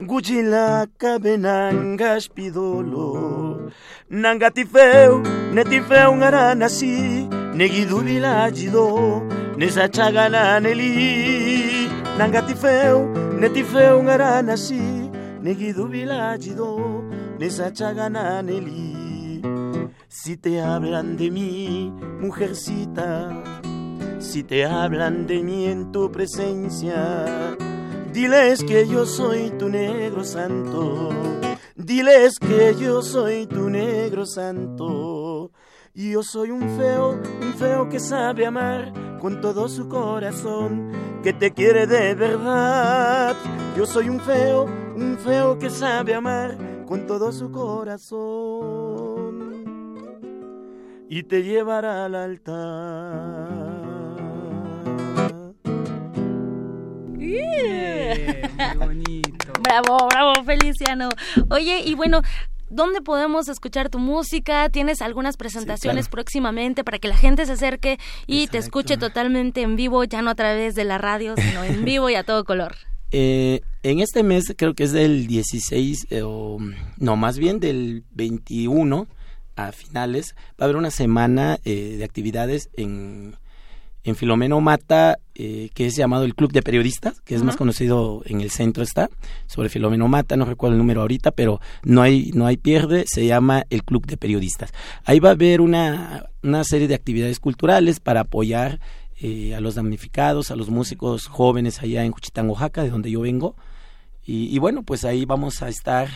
Gujila kabenangas pidolo Nangatifeu netifeu ngaranasi Negidu vilagido Nesa chagana neli. Nangatifeu netifeu ngaranasi Negidu vilagido Nelly. Si te hablan de mí, mujercita, si te hablan de mí en tu presencia, diles que yo soy tu negro santo, diles que yo soy tu negro santo. Y yo soy un feo, un feo que sabe amar con todo su corazón, que te quiere de verdad. Yo soy un feo, un feo que sabe amar con todo su corazón y te llevará al altar. bonito. Bravo, bravo, Feliciano. Oye, y bueno, ¿dónde podemos escuchar tu música? ¿Tienes algunas presentaciones próximamente para que la gente se acerque y te escuche totalmente en vivo, ya no a través de la radio, sino en vivo y a todo color? Eh, en este mes, creo que es del 16, eh, o, no, más bien del 21 a finales, va a haber una semana eh, de actividades en, en Filomeno Mata, que es llamado el Club de Periodistas, que es más conocido en el centro está, sobre Filomeno Mata, no recuerdo el número ahorita, pero no hay, no hay pierde, se llama el Club de Periodistas. Ahí va a haber una, una serie de actividades culturales para apoyar eh, a los damnificados, a los músicos jóvenes allá en Juchitán, Oaxaca, de donde yo vengo. Y, bueno, pues ahí vamos a estar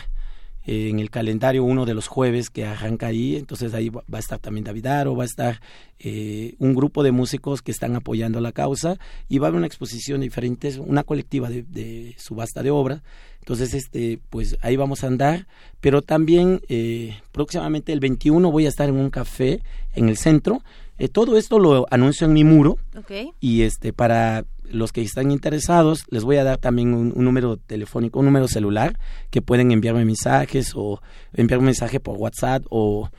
eh, en el calendario uno de los jueves que arranca ahí, entonces ahí va, a estar también David Aro, va a estar eh, un grupo de músicos que están apoyando la causa y va a haber una exposición diferente, una colectiva de, de subasta de obra. Entonces, este, pues ahí vamos a andar, pero también próximamente el 21 voy a estar en un café en el centro eh, todo esto lo anuncio en mi muro. Y este para los que están interesados, les voy a dar también un, número telefónico, un número celular, que pueden enviarme mensajes o enviar un mensaje por WhatsApp o,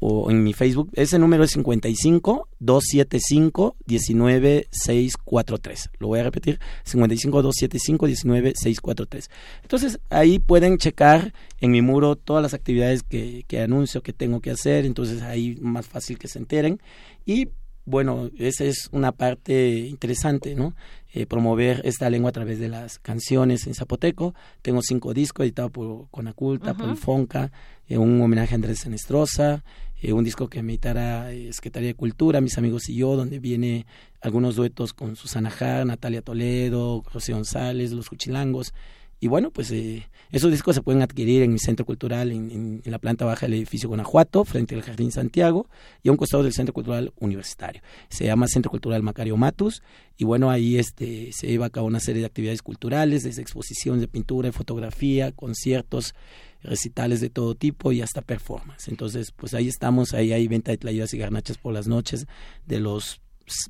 o en mi Facebook. Ese número es 55 275 19643. Lo voy a repetir, 55 275 19643. Entonces, ahí pueden checar en mi muro todas las actividades que, que anuncio que tengo que hacer, entonces ahí más fácil que se enteren. Y bueno, esa es una parte interesante, ¿no? Eh, promover esta lengua a través de las canciones en zapoteco. Tengo cinco discos editados por Conaculta, por el Fonca, eh, un homenaje a Andrés Senestrosa, eh, un disco que me editará Secretaría de Cultura, mis amigos y yo, donde viene algunos duetos con Susana Jar, Natalia Toledo, José González, Los Cuchilangos. Y bueno, pues eh, esos discos se pueden adquirir en mi centro cultural, en, la planta baja del edificio Guanajuato, frente al Jardín Santiago, y a un costado del Centro Cultural Universitario. Se llama Centro Cultural Macario Matus, y bueno, ahí este, se lleva a cabo una serie de actividades culturales, desde exposiciones de pintura y fotografía, conciertos, recitales de todo tipo y hasta performance. Entonces, pues ahí estamos, ahí hay venta de tlayudas y garnachas por las noches de los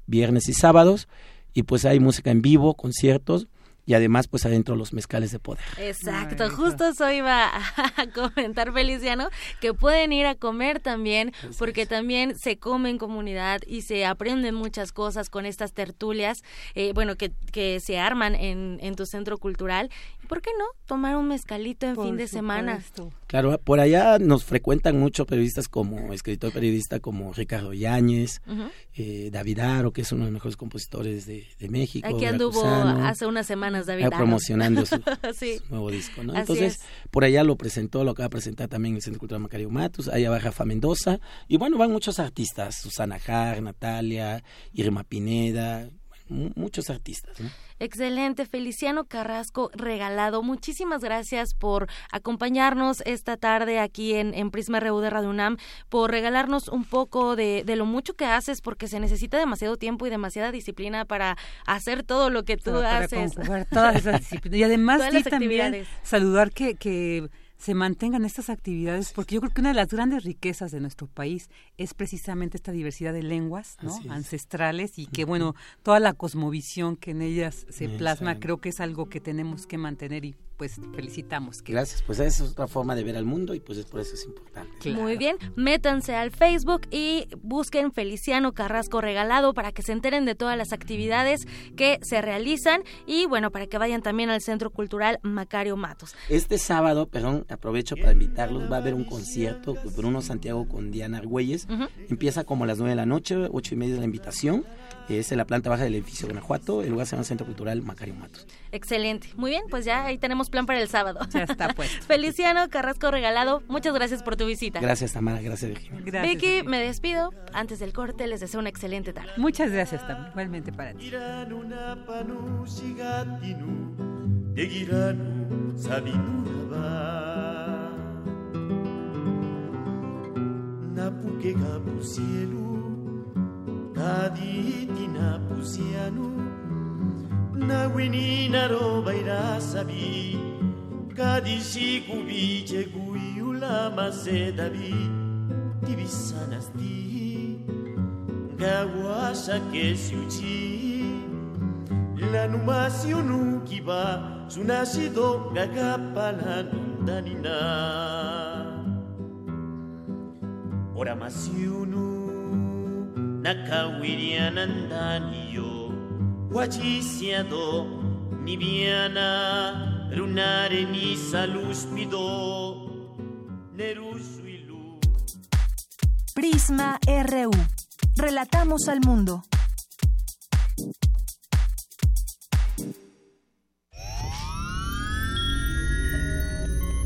viernes y sábados, y pues hay música en vivo, conciertos, y además pues adentro los mezcales de poder. Exacto, justo eso iba a comentar Feliciano, que pueden ir a comer también, porque también se come en comunidad y se aprenden muchas cosas con estas tertulias, eh, bueno, que, que se arman en, en tu centro cultural ¿por qué no tomar un mezcalito en fin de semana? Claro, por allá nos frecuentan muchos periodistas como escritor periodista como Ricardo Yáñez, eh, David Aro, que es uno de los mejores compositores de, México. Aquí anduvo hace unas semanas David Aro. promocionando su, nuevo disco, ¿no? Entonces, por allá lo presentó, lo acaba de presentar también el Centro Cultural Macario Matus, allá va Rafa Mendoza, y bueno, van muchos artistas, Susana Jar, Natalia, Irma Pineda, muchos artistas, ¿no? Excelente, Feliciano Carrasco regalado. Muchísimas gracias por acompañarnos esta tarde aquí en, en Prisma RU de Radio UNAM, por regalarnos un poco de, de, lo mucho que haces, porque se necesita demasiado tiempo y demasiada disciplina para hacer todo lo que tú haces. todas esas disciplinas. Y además también saludar que, que se mantengan estas actividades, porque yo creo que una de las grandes riquezas de nuestro país es precisamente esta diversidad de lenguas ancestrales y que, bueno, toda la cosmovisión que en ellas se plasma, creo que es algo que tenemos que mantener y pues felicitamos. Que... Gracias, pues esa es otra forma de ver al mundo y pues es por eso es importante. Muy bien, métanse al Facebook y busquen Feliciano Carrasco Regalado para que se enteren de todas las actividades que se realizan y bueno, para que vayan también al Centro Cultural Macario Matos. Este sábado, perdón, aprovecho para invitarlos, va a haber un concierto Bruno Santiago con Diana Argüelles, empieza como a las 9 de la noche, ocho y media de la invitación, es en la planta baja del edificio Guanajuato, el lugar se llama Centro Cultural Macario Matos. Excelente. Muy bien, pues ya ahí tenemos plan para el sábado. Ya está pues. Feliciano Carrasco Regalado, muchas gracias por tu visita. Gracias, Tamara. Gracias, Virginia. Vicky, me despido. Antes del corte, les deseo una excelente tarde. Muchas gracias, también. Igualmente para ti. Na winina roba irasabi kadisi kubiche kuyula masedabi divisanas di gawasha kesiuchi la numasi unukiba sunasido gagapala nundanina ora masiunu nakawirianandaniyo Guachiciado, Nibiana, Lunare, Nisa, Lúspido, Nerusu y Lu. Prisma RU. Relatamos al mundo.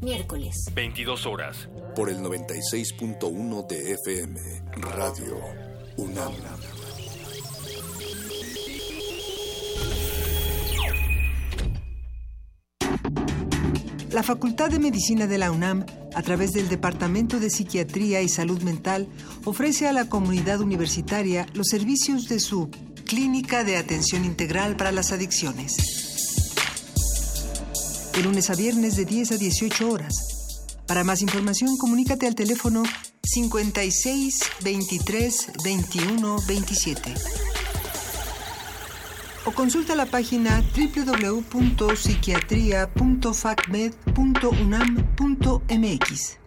Miércoles. 22 horas. Por el 96.1 de FM. Radio UNAM. La Facultad de Medicina de la UNAM, a través del Departamento de Psiquiatría y Salud Mental, ofrece a la comunidad universitaria los servicios de su Clínica de Atención Integral para las Adicciones. De lunes a viernes de 10 a 18 horas. Para más información, comunícate al teléfono 56 23 21 27. O consulta la página www.psiquiatria.facmed.unam.mx.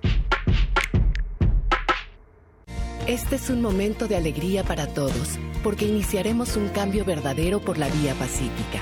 Este es un momento de alegría para todos, porque iniciaremos un cambio verdadero por la vía pacífica.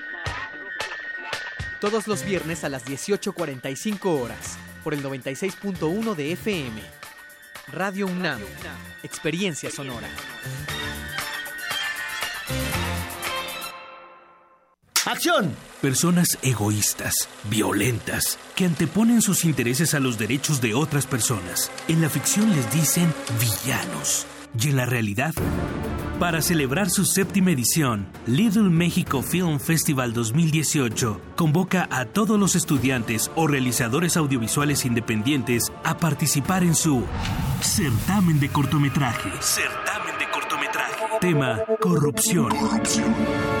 todos los viernes a las 18.45 horas, por el 96.1 de FM. Radio UNAM, Experiencia Sonora. ¡Acción! Personas egoístas, violentas, que anteponen sus intereses a los derechos de otras personas. En la ficción les dicen villanos. Y en la realidad, para celebrar su séptima edición, Little México Film Festival 2018 convoca a todos los estudiantes o realizadores audiovisuales independientes a participar en su certamen de cortometraje. Certamen de cortometraje. Tema Corrupción. Corrupción.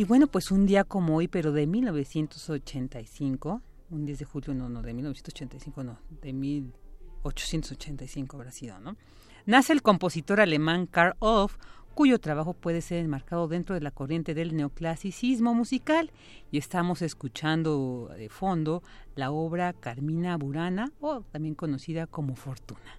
Y bueno, pues un día como hoy, pero de 1985, un 10 de julio, no, no, de 1985, no, de 1885 habrá sido, ¿no? Nace el compositor alemán Karl Orff, cuyo trabajo puede ser enmarcado dentro de la corriente del neoclasicismo musical. Y estamos escuchando de fondo la obra Carmina Burana, o también conocida como Fortuna.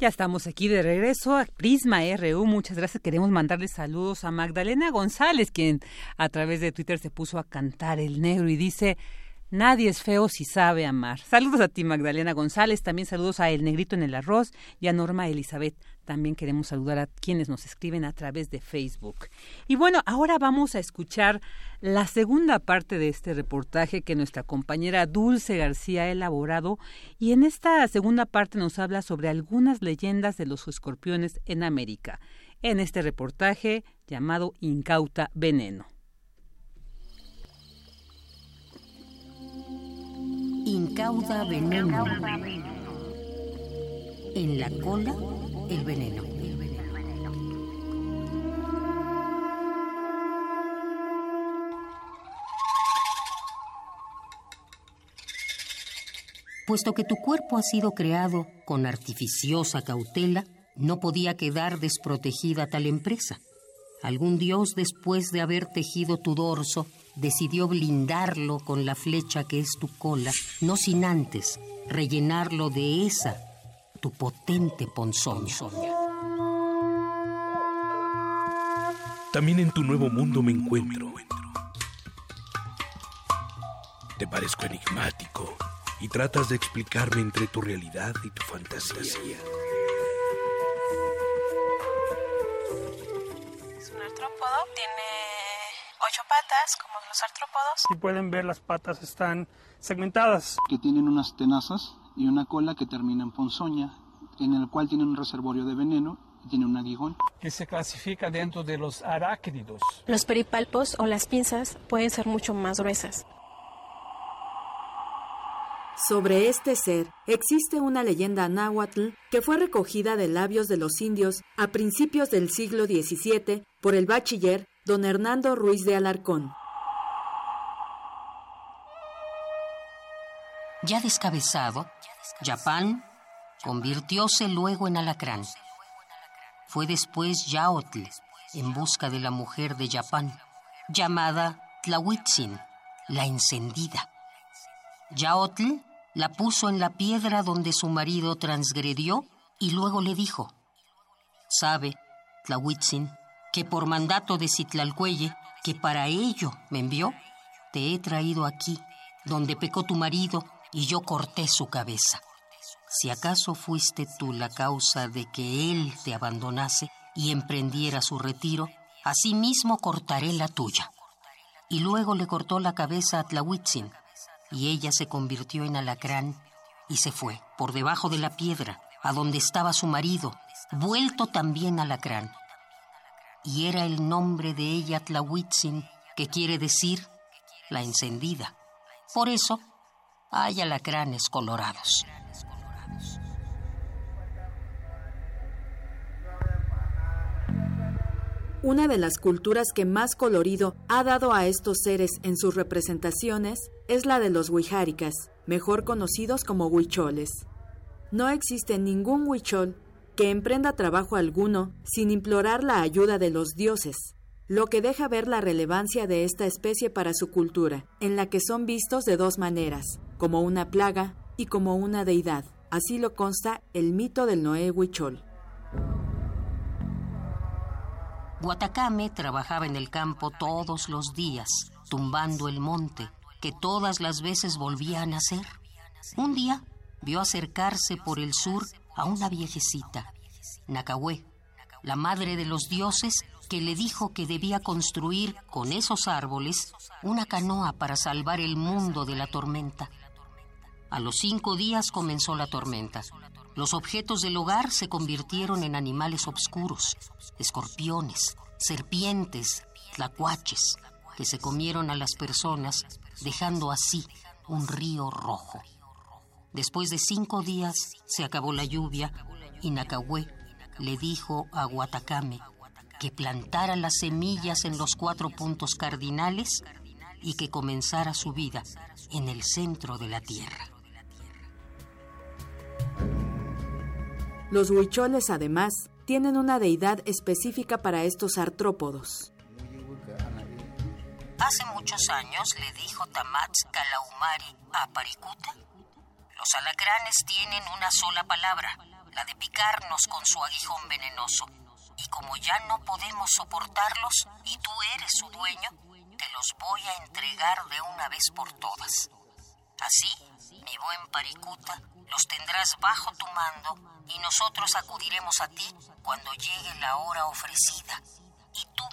Ya estamos aquí de regreso a Prisma RU. Muchas gracias. Queremos mandarles saludos a Magdalena González, quien a través de Twitter se puso a cantar el negro y dice, Nadie es feo si sabe amar. Saludos a ti, Magdalena González. También saludos a El Negrito en el Arroz y a Norma Elizabeth. También queremos saludar a quienes nos escriben a través de Facebook. Y bueno, ahora vamos a escuchar la segunda parte de este reportaje que nuestra compañera Dulce García ha elaborado. Y en esta segunda parte nos habla sobre algunas leyendas de los escorpiones en América. En este reportaje llamado Incauta Veneno. Incauda veneno. En la cola, el veneno. Puesto que tu cuerpo ha sido creado con artificiosa cautela, no podía quedar desprotegida tal empresa. Algún dios, después de haber tejido tu dorso, decidió blindarlo con la flecha que es tu cola, no sin antes rellenarlo de esa, tu potente ponzoña. También en tu nuevo mundo me encuentro. Te parezco enigmático y tratas de explicarme entre tu realidad y tu fantasía. Como los artrópodos. Si pueden ver, las patas están segmentadas. Que tienen unas tenazas y una cola que termina en ponzoña, en el cual tienen un reservorio de veneno y tiene un aguijón. Que se clasifica dentro de los arácnidos. Los peripalpos o las pinzas pueden ser mucho más gruesas. Sobre este ser existe una leyenda náhuatl que fue recogida de labios de los indios a principios del siglo XVII por el bachiller don Hernando Ruiz de Alarcón. Ya descabezado, Yapán convirtióse luego en alacrán. Fue después Yaotl en busca de la mujer de Yapán, llamada Tlahuitzin, la encendida. Yaotl la puso en la piedra donde su marido transgredió y luego le dijo, Sabe, Tlahuitzin, que por mandato de Citlalcuelle, que para ello me envió, te he traído aquí, donde pecó tu marido, y yo corté su cabeza. Si acaso fuiste tú la causa de que él te abandonase y emprendiera su retiro, asimismo cortaré la tuya. Y luego le cortó la cabeza a Tlahuitzin, y ella se convirtió en alacrán y se fue por debajo de la piedra, a donde estaba su marido, vuelto también alacrán y era el nombre de ella Tlahuitzin, que quiere decir la encendida. Por eso hay alacranes colorados. Una de las culturas que más colorido ha dado a estos seres en sus representaciones es la de los huijáricas, mejor conocidos como huicholes. No existe ningún huichol que emprenda trabajo alguno sin implorar la ayuda de los dioses, lo que deja ver la relevancia de esta especie para su cultura, en la que son vistos de dos maneras, como una plaga y como una deidad. Así lo consta el mito del Noé Huichol. Guatacame trabajaba en el campo todos los días, tumbando el monte, que todas las veces volvía a nacer. Un día vio acercarse por el sur a una viejecita, Nacahué, la madre de los dioses, que le dijo que debía construir con esos árboles una canoa para salvar el mundo de la tormenta. A los cinco días comenzó la tormenta. Los objetos del hogar se convirtieron en animales oscuros, escorpiones, serpientes, tlacuaches, que se comieron a las personas, dejando así un río rojo. Después de cinco días se acabó la lluvia y Nacahué le dijo a Guatacame, que plantara las semillas en los cuatro puntos cardinales y que comenzara su vida en el centro de la tierra. Los huicholes, además, tienen una deidad específica para estos artrópodos. Hace muchos años le dijo Tamatz Kalaumari a Paricuta, los alacranes tienen una sola palabra, la de picarnos con su aguijón venenoso. Y como ya no podemos soportarlos y tú eres su dueño, te los voy a entregar de una vez por todas. Así, mi buen Paricuta, los tendrás bajo tu mando y nosotros acudiremos a ti cuando llegue la hora ofrecida y tú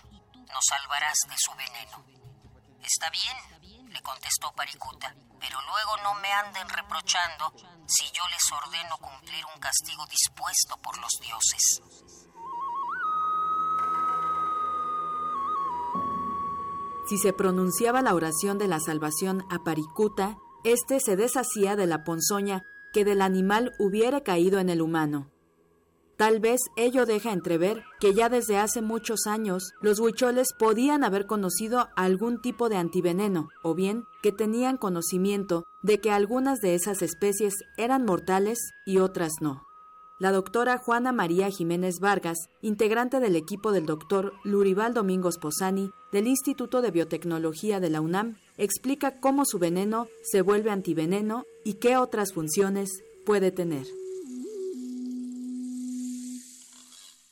nos salvarás de su veneno. Está bien, le contestó Paricuta, pero luego no me anden reprochando si yo les ordeno cumplir un castigo dispuesto por los dioses. Si se pronunciaba la oración de la salvación a Paricuta, éste se deshacía de la ponzoña que del animal hubiera caído en el humano. Tal vez ello deja entrever que ya desde hace muchos años los huicholes podían haber conocido algún tipo de antiveneno, o bien que tenían conocimiento de que algunas de esas especies eran mortales y otras no. La doctora Juana María Jiménez Vargas, integrante del equipo del doctor Lurival Domingos Posani del Instituto de Biotecnología de la UNAM, explica cómo su veneno se vuelve antiveneno y qué otras funciones puede tener.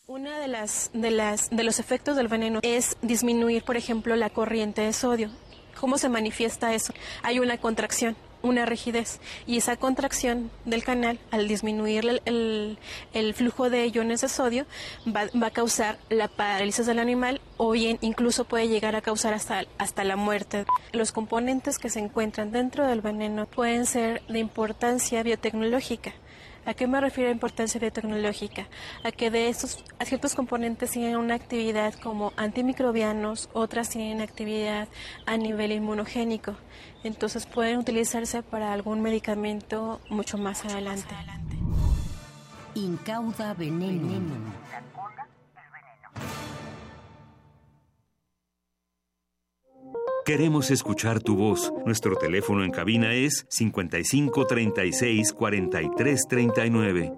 Una de las, de las de los efectos del veneno es disminuir, por ejemplo, la corriente de sodio. ¿Cómo se manifiesta eso? Hay una contracción, una rigidez y esa contracción del canal, al disminuir el, el, flujo de iones de sodio, va, va, a causar la parálisis del animal o bien incluso puede llegar a causar hasta, hasta la muerte. Los componentes que se encuentran dentro del veneno pueden ser de importancia biotecnológica ¿A qué me refiero a importancia biotecnológica? A que de estos ciertos componentes tienen una actividad como antimicrobianos, otras tienen actividad a nivel inmunogénico. Entonces pueden utilizarse para algún medicamento mucho más adelante. Incauda veneno. Queremos escuchar tu voz. Nuestro teléfono en cabina es 55 36 43 39.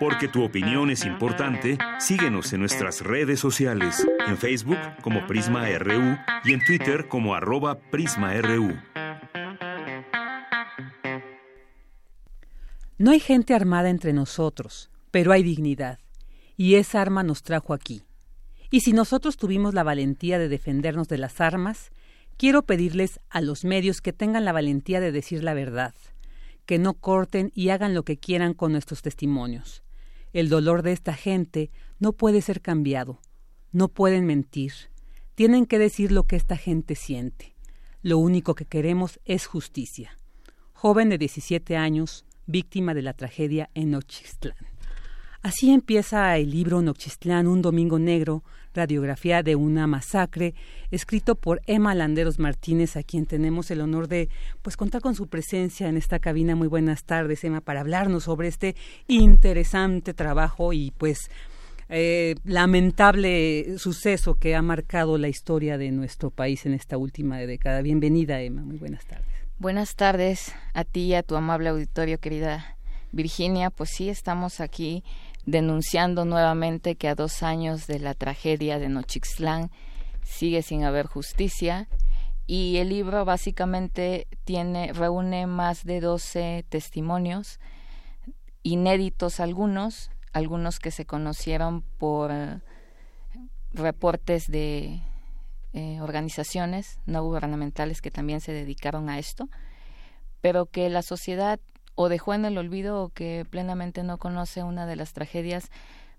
Porque tu opinión es importante, síguenos en nuestras redes sociales, en Facebook como Prisma RU y en Twitter como arroba PrismaRU. No hay gente armada entre nosotros, pero hay dignidad, y esa arma nos trajo aquí y si nosotros tuvimos la valentía de defendernos de las armas, quiero pedirles a los medios que tengan la valentía de decir la verdad, que no corten y hagan lo que quieran con nuestros testimonios. El dolor de esta gente no puede ser cambiado, no pueden mentir, tienen que decir lo que esta gente siente. Lo único que queremos es justicia. Joven de 17 años, víctima de la tragedia en Nochistlán. Así empieza el libro Nochistlán, un domingo negro, radiografía de una masacre, escrito por Emma Landeros Martínez, a quien tenemos el honor de pues contar con su presencia en esta cabina. Muy buenas tardes, Emma, para hablarnos sobre este interesante trabajo y pues eh, lamentable suceso que ha marcado la historia de nuestro país en esta última década. Bienvenida, Emma. Muy buenas tardes. Buenas tardes a ti y a tu amable auditorio, querida Virginia. Pues sí, estamos aquí denunciando nuevamente que a dos años de la tragedia de Nochixtlán sigue sin haber justicia. Y el libro básicamente tiene reúne más de 12 testimonios inéditos algunos algunos que se conocieron por eh, reportes de eh, organizaciones no gubernamentales que también se dedicaron a esto pero que la sociedad o dejó en el olvido o que plenamente no conoce una de las tragedias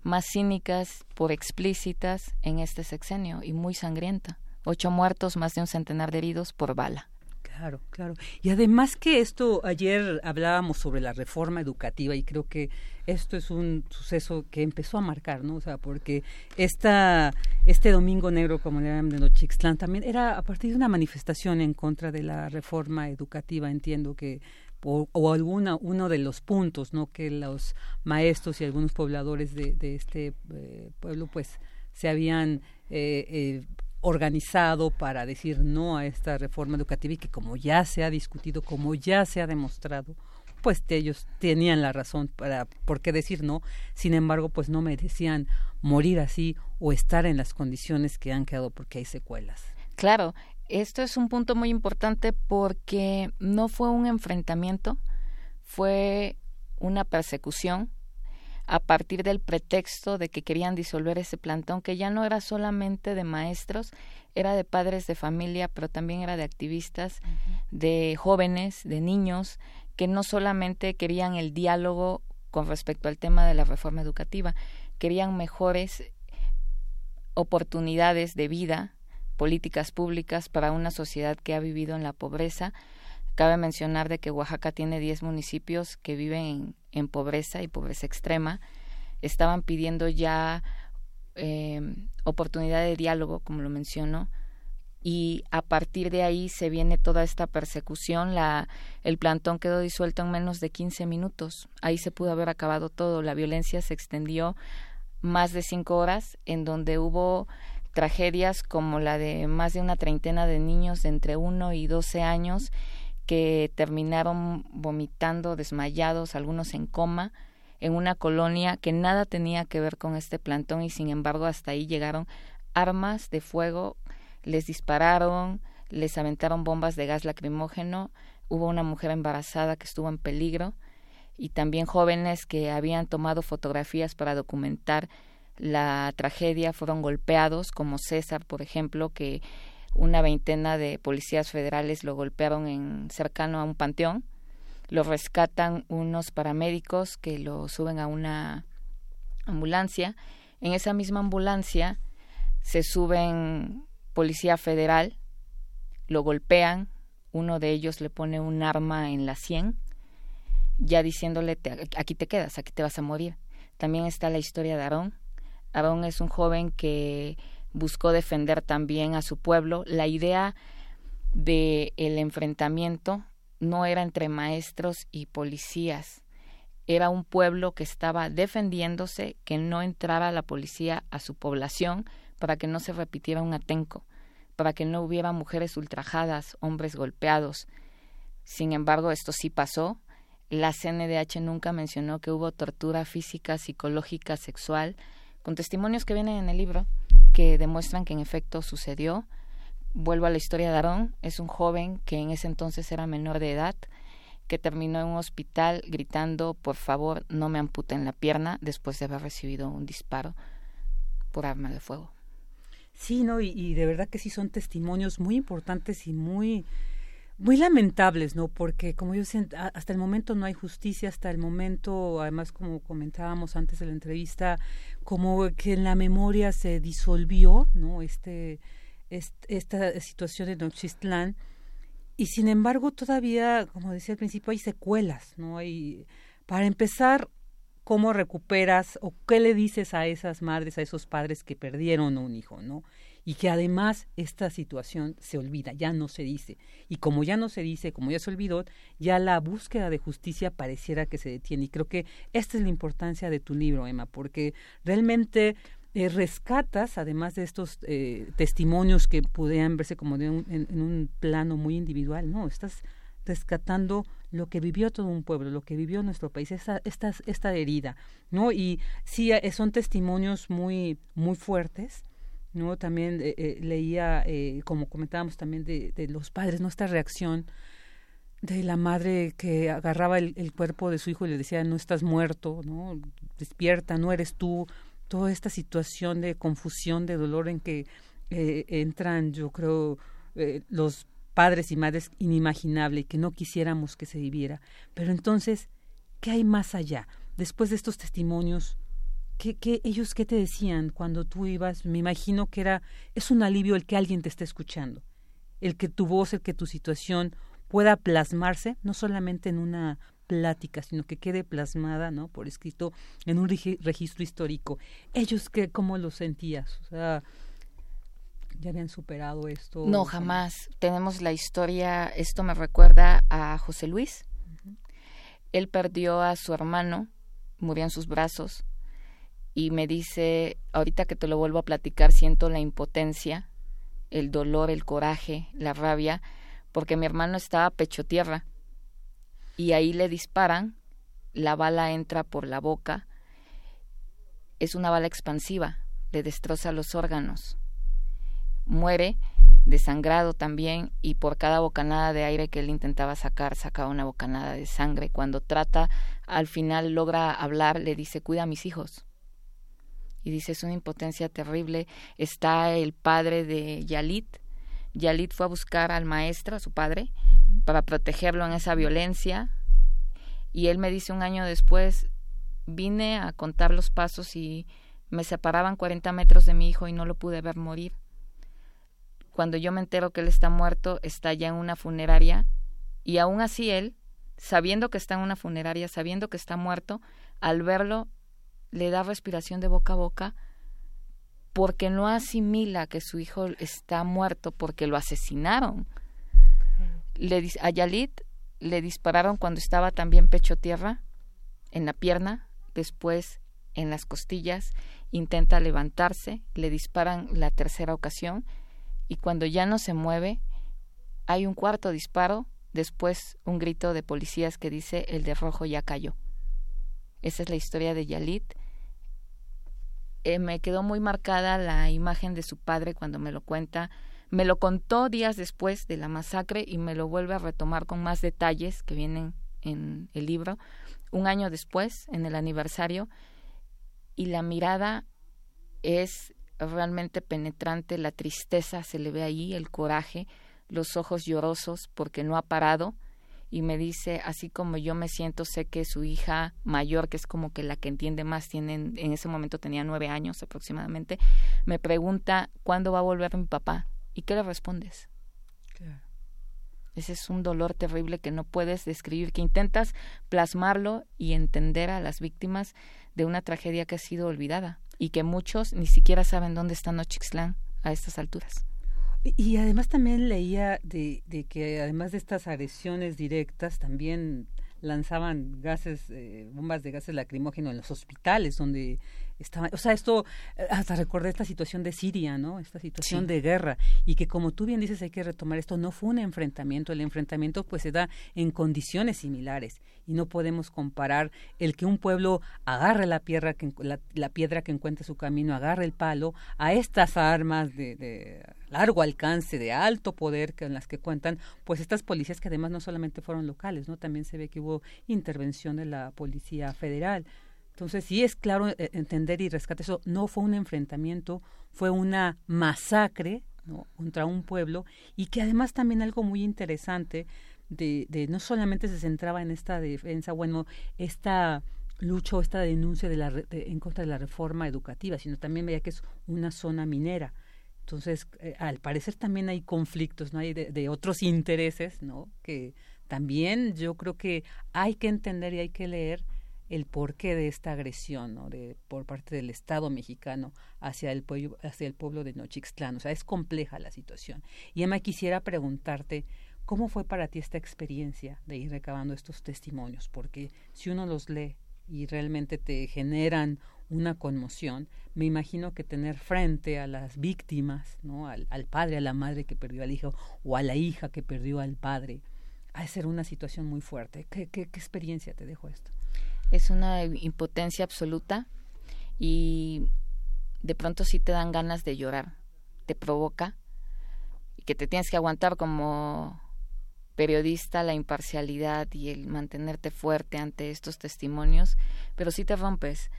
más cínicas por explícitas en este sexenio y muy sangrienta. Ocho muertos, más de un centenar de heridos por bala. Claro, claro. Y además que esto, ayer hablábamos sobre la reforma educativa y creo que esto es un suceso que empezó a marcar, ¿no? O sea, porque esta, este Domingo Negro, como le llaman de Nochixtlán, también era a partir de una manifestación en contra de la reforma educativa, entiendo que o, alguna uno de los puntos no que los maestros y algunos pobladores de, este eh, pueblo pues se habían eh, eh, organizado para decir no a esta reforma educativa y que como ya se ha discutido como ya se ha demostrado pues ellos tenían la razón para por qué decir no. Sin embargo pues no merecían morir así o estar en las condiciones que han quedado porque hay secuelas. Claro esto es un punto muy importante porque no fue un enfrentamiento, fue una persecución a partir del pretexto de que querían disolver ese plantón, que ya no era solamente de maestros, era de padres de familia, pero también era de activistas, de jóvenes, de niños, que no solamente querían el diálogo con respecto al tema de la reforma educativa, querían mejores oportunidades de vida políticas públicas para una sociedad que ha vivido en la pobreza. Cabe mencionar de que Oaxaca tiene 10 municipios que viven en, pobreza y pobreza extrema. Estaban pidiendo ya eh, oportunidad de diálogo, como lo menciono, y a partir de ahí se viene toda esta persecución. La, el plantón quedó disuelto en menos de 15 minutos. Ahí se pudo haber acabado todo. La violencia se extendió más de cinco horas, en donde hubo tragedias como la de más de una treintena de niños de entre 1 y 12 años que terminaron vomitando, desmayados, algunos en coma, en una colonia que nada tenía que ver con este plantón y sin embargo hasta ahí llegaron armas de fuego, les dispararon, les aventaron bombas de gas lacrimógeno, hubo una mujer embarazada que estuvo en peligro y también jóvenes que habían tomado fotografías para documentar la tragedia fueron golpeados, como César, por ejemplo, que una veintena de policías federales lo golpearon en cercano a un panteón. Lo rescatan unos paramédicos que lo suben a una ambulancia. En esa misma ambulancia se suben policía federal, lo golpean, uno de ellos le pone un arma en la sien, ya diciéndole aquí te quedas, aquí te vas a morir. También está la historia de Aarón, Aarón es un joven que buscó defender también a su pueblo. La idea de el enfrentamiento no era entre maestros y policías, era un pueblo que estaba defendiéndose que no entrara la policía a su población para que no se repitiera un atenco, para que no hubiera mujeres ultrajadas, hombres golpeados. Sin embargo, esto sí pasó. La CNDH nunca mencionó que hubo tortura física, psicológica, sexual, con testimonios que vienen en el libro que demuestran que en efecto sucedió. Vuelvo a la historia de Aarón, es un joven que en ese entonces era menor de edad, que terminó en un hospital gritando, por favor, no me amputen la pierna después de haber recibido un disparo por arma de fuego. Sí, no, y, y de verdad que sí son testimonios muy importantes y muy muy lamentables, ¿no? Porque como yo siento, hasta el momento no hay justicia, hasta el momento, además como comentábamos antes de la entrevista, como que en la memoria se disolvió, ¿no? Este, esta situación de Nochistlán y sin embargo todavía, como decía al principio, hay secuelas, ¿no? Hay, para empezar, ¿cómo recuperas o qué le dices a esas madres, a esos padres que perdieron un hijo, ¿no? Y que además esta situación se olvida, ya no se dice. Y como ya no se dice, como ya se olvidó, ya la búsqueda de justicia pareciera que se detiene. Y creo que esta es la importancia de tu libro, Emma, porque realmente eh, rescatas, además de estos eh, testimonios que pudieran verse como de en, un plano muy individual, no, estás rescatando lo que vivió todo un pueblo, lo que vivió nuestro país, esta, esta, esta herida, ¿no? Y sí, eh, son testimonios muy, muy fuertes, ¿no? También eh, eh, leía, eh, como comentábamos también, de, los padres, nuestra reacción de la madre que agarraba el, el, cuerpo de su hijo y le decía, no estás muerto, ¿no? Despierta, no eres tú. Toda esta situación de confusión, de dolor en que entran, yo creo, los padres y madres inimaginable que no quisiéramos que se viviera. Pero entonces, ¿qué hay más allá? Después de estos testimonios, ¿Qué, ellos qué te decían cuando tú ibas? Me imagino que era, es un alivio el que alguien te esté escuchando, el que tu voz, el que tu situación pueda plasmarse, no solamente en una plática, sino que quede plasmada, ¿no? Por escrito en un registro histórico. Ellos, qué, ¿cómo lo sentías? O sea, ¿ya habían superado esto? No, jamás. Tenemos la historia, esto me recuerda a José Luis, Él perdió a su hermano, murió en sus brazos, y me dice, ahorita que te lo vuelvo a platicar, siento la impotencia, el dolor, el coraje, la rabia, porque mi hermano estaba pecho tierra y ahí le disparan, la bala entra por la boca, es una bala expansiva, le destroza los órganos, muere desangrado también y por cada bocanada de aire que él intentaba sacar, sacaba una bocanada de sangre. Cuando trata, al final logra hablar, le dice, cuida a mis hijos. Y dice, es una impotencia terrible. Está el padre de Yalit. Yalit fue a buscar al maestro, a su padre, para protegerlo en esa violencia. Y él me dice un año después, vine a contar los pasos y me separaban 40 metros de mi hijo y no lo pude ver morir cuando yo me entero que él está muerto, está ya en una funeraria y aún así él, sabiendo que está en una funeraria, sabiendo que está muerto, al verlo le da respiración de boca a boca porque no asimila que su hijo está muerto porque lo asesinaron. Le, a Yalit le dispararon cuando estaba también pecho tierra, en la pierna, después en las costillas, intenta levantarse, le disparan la tercera ocasión y cuando ya no se mueve, hay un cuarto disparo, después un grito de policías que dice el de rojo ya cayó. Esa es la historia de Yalit. Eh, me quedó muy marcada la imagen de su padre cuando me lo cuenta. Me lo contó días después de la masacre y me lo vuelve a retomar con más detalles que vienen en el libro. Un año después, en el aniversario, y la mirada es realmente penetrante, la tristeza se le ve ahí, el coraje, los ojos llorosos porque no ha parado y me dice, así como yo me siento, sé que su hija mayor, que es como que la que entiende más, tiene, en ese momento tenía nueve años aproximadamente, me pregunta, ¿cuándo va a volver mi papá? ¿Y qué le respondes? Ese es un dolor terrible que no puedes describir, que intentas plasmarlo y entender a las víctimas de una tragedia que ha sido olvidada y que muchos ni siquiera saben dónde está Nochixtlán a estas alturas. Y además también leía de, de que además de estas agresiones directas, también lanzaban gases, eh, bombas de gases lacrimógenos en los hospitales donde estaba, o sea, esto, eh, hasta recordé esta situación de Siria, ¿no? Esta situación de guerra. Y que como tú bien dices hay que retomar esto, no fue un enfrentamiento, el enfrentamiento pues se da en condiciones similares y no podemos comparar el que un pueblo agarre la piedra que, la, piedra que encuentre su camino, agarre el palo a estas armas de, de largo alcance, de alto poder con las que cuentan, pues estas policías que además no solamente fueron locales, ¿no? También se ve que hubo intervención de la Policía Federal. Entonces, sí es claro eh, entender y rescatar eso. No fue un enfrentamiento, fue una masacre contra un pueblo y que además también algo muy interesante de, de no solamente se centraba en esta defensa, bueno, esta lucha o esta denuncia de la, en contra de la reforma educativa, sino también veía que es una zona minera. Entonces, eh, al parecer también hay conflictos, ¿no? Hay de, otros intereses, ¿no? Que también yo creo que hay que entender y hay que leer el porqué de esta agresión ¿no? de, por parte del Estado mexicano hacia el, pueblo, hacia el pueblo de Nochixtlán. O sea, es compleja la situación. Y Emma, quisiera preguntarte, ¿cómo fue para ti esta experiencia de ir recabando estos testimonios? Porque si uno los lee y realmente te generan una conmoción, me imagino que tener frente a las víctimas, ¿no? al, al padre, a la madre que perdió al hijo o a la hija que perdió al padre, ha de ser una situación muy fuerte. ¿Qué, qué, qué experiencia te dejó esto? es una impotencia absoluta y de pronto sí te dan ganas de llorar, te provoca y que te tienes que aguantar como periodista la imparcialidad y el mantenerte fuerte ante estos testimonios, pero sí te rompes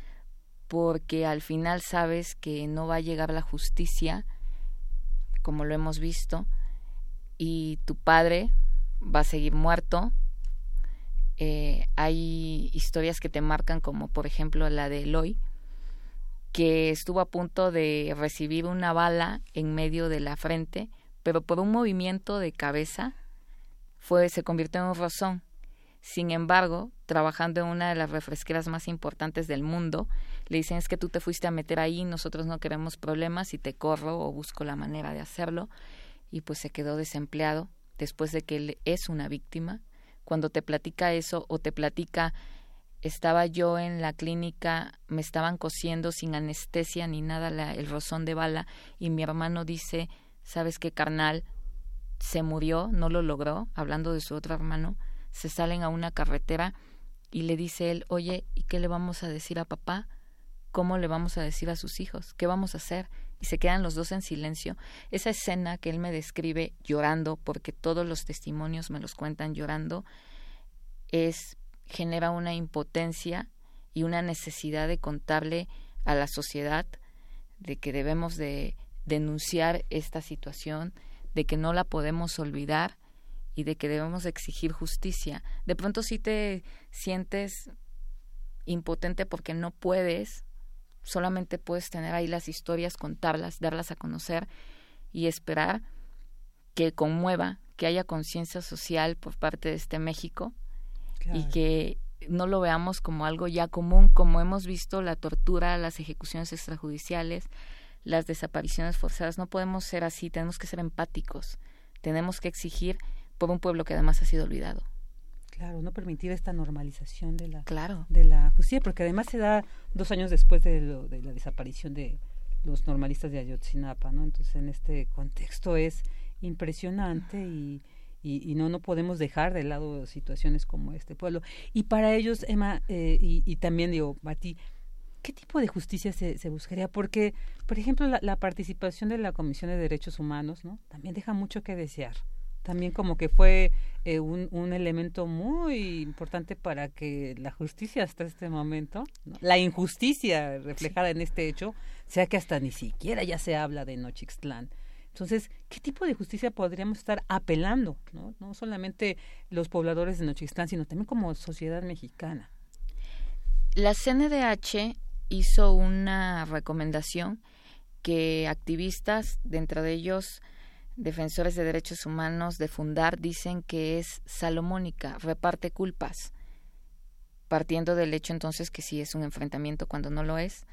porque al final sabes que no va a llegar la justicia, como lo hemos visto, y tu padre va a seguir muerto, eh, hay historias que te marcan como por ejemplo la de Eloy, que estuvo a punto de recibir una bala en medio de la frente, pero por un movimiento de cabeza fue se convirtió en un rozón. Sin embargo, trabajando en una de las refresqueras más importantes del mundo, le dicen es que tú te fuiste a meter ahí, nosotros no queremos problemas y te corro o busco la manera de hacerlo. Y pues se quedó desempleado después de que él es una víctima cuando te platica eso o te platica estaba yo en la clínica, me estaban cosiendo sin anestesia ni nada el rozón de bala y mi hermano dice, ¿sabes qué carnal? Se murió, no lo logró, hablando de su otro hermano, se salen a una carretera y le dice él, oye, ¿y qué le vamos a decir a papá? ¿Cómo le vamos a decir a sus hijos? ¿Qué vamos a hacer? Y se quedan los dos en silencio. Esa escena que él me describe llorando, porque todos los testimonios me los cuentan llorando, es genera una impotencia y una necesidad de contarle a la sociedad de que debemos de denunciar esta situación, de que no la podemos olvidar y de que debemos exigir justicia. De pronto si te sientes impotente porque no puedes, solamente puedes tener ahí las historias, contarlas, darlas a conocer y esperar que conmueva, que haya conciencia social por parte de este México y que no lo veamos como algo ya común, como hemos visto la tortura, las ejecuciones extrajudiciales, las desapariciones forzadas. No podemos ser así, tenemos que ser empáticos, tenemos que exigir por un pueblo que además ha sido olvidado. Claro, no permitir esta normalización de la, claro. de la justicia, porque además se da dos años después de, de la desaparición de los normalistas de Ayotzinapa, ¿no? Entonces, en este contexto es impresionante y y, no no podemos dejar de lado situaciones como este pueblo y para ellos Emma eh, y, también digo a ti qué tipo de justicia se, se buscaría porque por ejemplo la, participación de la Comisión de Derechos Humanos no también deja mucho que desear también como que fue eh, un, un, elemento muy importante para que la justicia hasta este momento, la injusticia reflejada en este hecho, sea que hasta ni siquiera ya se habla de Nochixtlán. Entonces, ¿qué tipo de justicia podríamos estar apelando? No, no solamente los pobladores de Nochixtlán, sino también como sociedad mexicana. La CNDH hizo una recomendación que activistas, dentro de ellos defensores de derechos humanos de Fundar, dicen que es salomónica, reparte culpas, partiendo del hecho entonces que sí es un enfrentamiento cuando no lo es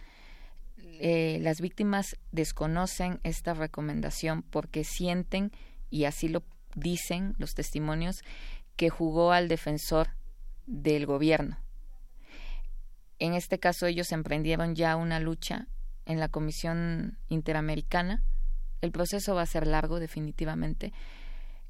eh, las víctimas desconocen esta recomendación porque sienten, y así lo dicen los testimonios, que jugó al defensor del gobierno. En este caso ellos emprendieron ya una lucha en la Comisión Interamericana. El proceso va a ser largo definitivamente.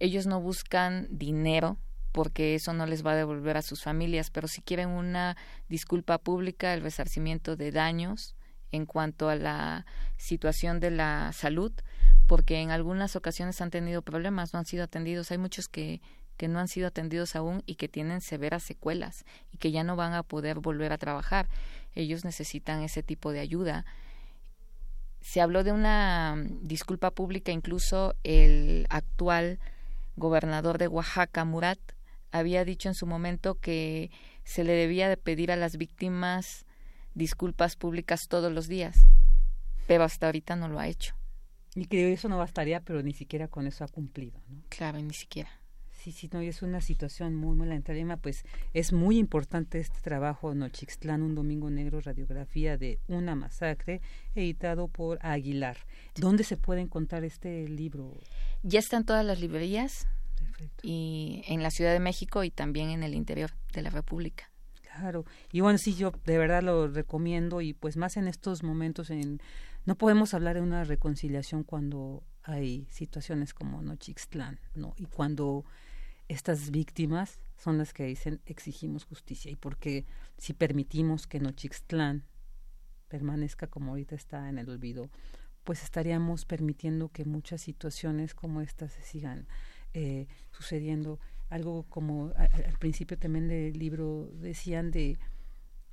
Ellos no buscan dinero porque eso no les va a devolver a sus familias, pero si quieren una disculpa pública, el resarcimiento de daños, en cuanto a la situación de la salud, porque en algunas ocasiones han tenido problemas, no han sido atendidos. Hay muchos que, que no han sido atendidos aún y que tienen severas secuelas y que ya no van a poder volver a trabajar. Ellos necesitan ese tipo de ayuda. Se habló de una mm, disculpa pública, incluso el actual gobernador de Oaxaca, Murat, había dicho en su momento que se le debía de pedir a las víctimas disculpas públicas todos los días, pero hasta ahorita no lo ha hecho. Y que eso no bastaría, pero ni siquiera con eso ha cumplido, ¿no? Claro, ni siquiera. Sí, sí, no, y es una situación muy, muy lenta. pues es muy importante este trabajo, Nochixtlán, un domingo negro, radiografía de una masacre, editado por Aguilar. ¿Dónde se puede encontrar este libro? Ya está en todas las librerías, y en la Ciudad de México y también en el interior de la República. Claro, y bueno, sí, yo de verdad lo recomiendo y pues más en estos momentos en no podemos hablar de una reconciliación cuando hay situaciones como Nochixtlán, ¿no? Y cuando estas víctimas son las que dicen exigimos justicia. Y porque si permitimos que Nochixtlán permanezca como ahorita está en el olvido, pues estaríamos permitiendo que muchas situaciones como estas se sigan eh, sucediendo. Algo como al principio también del libro decían de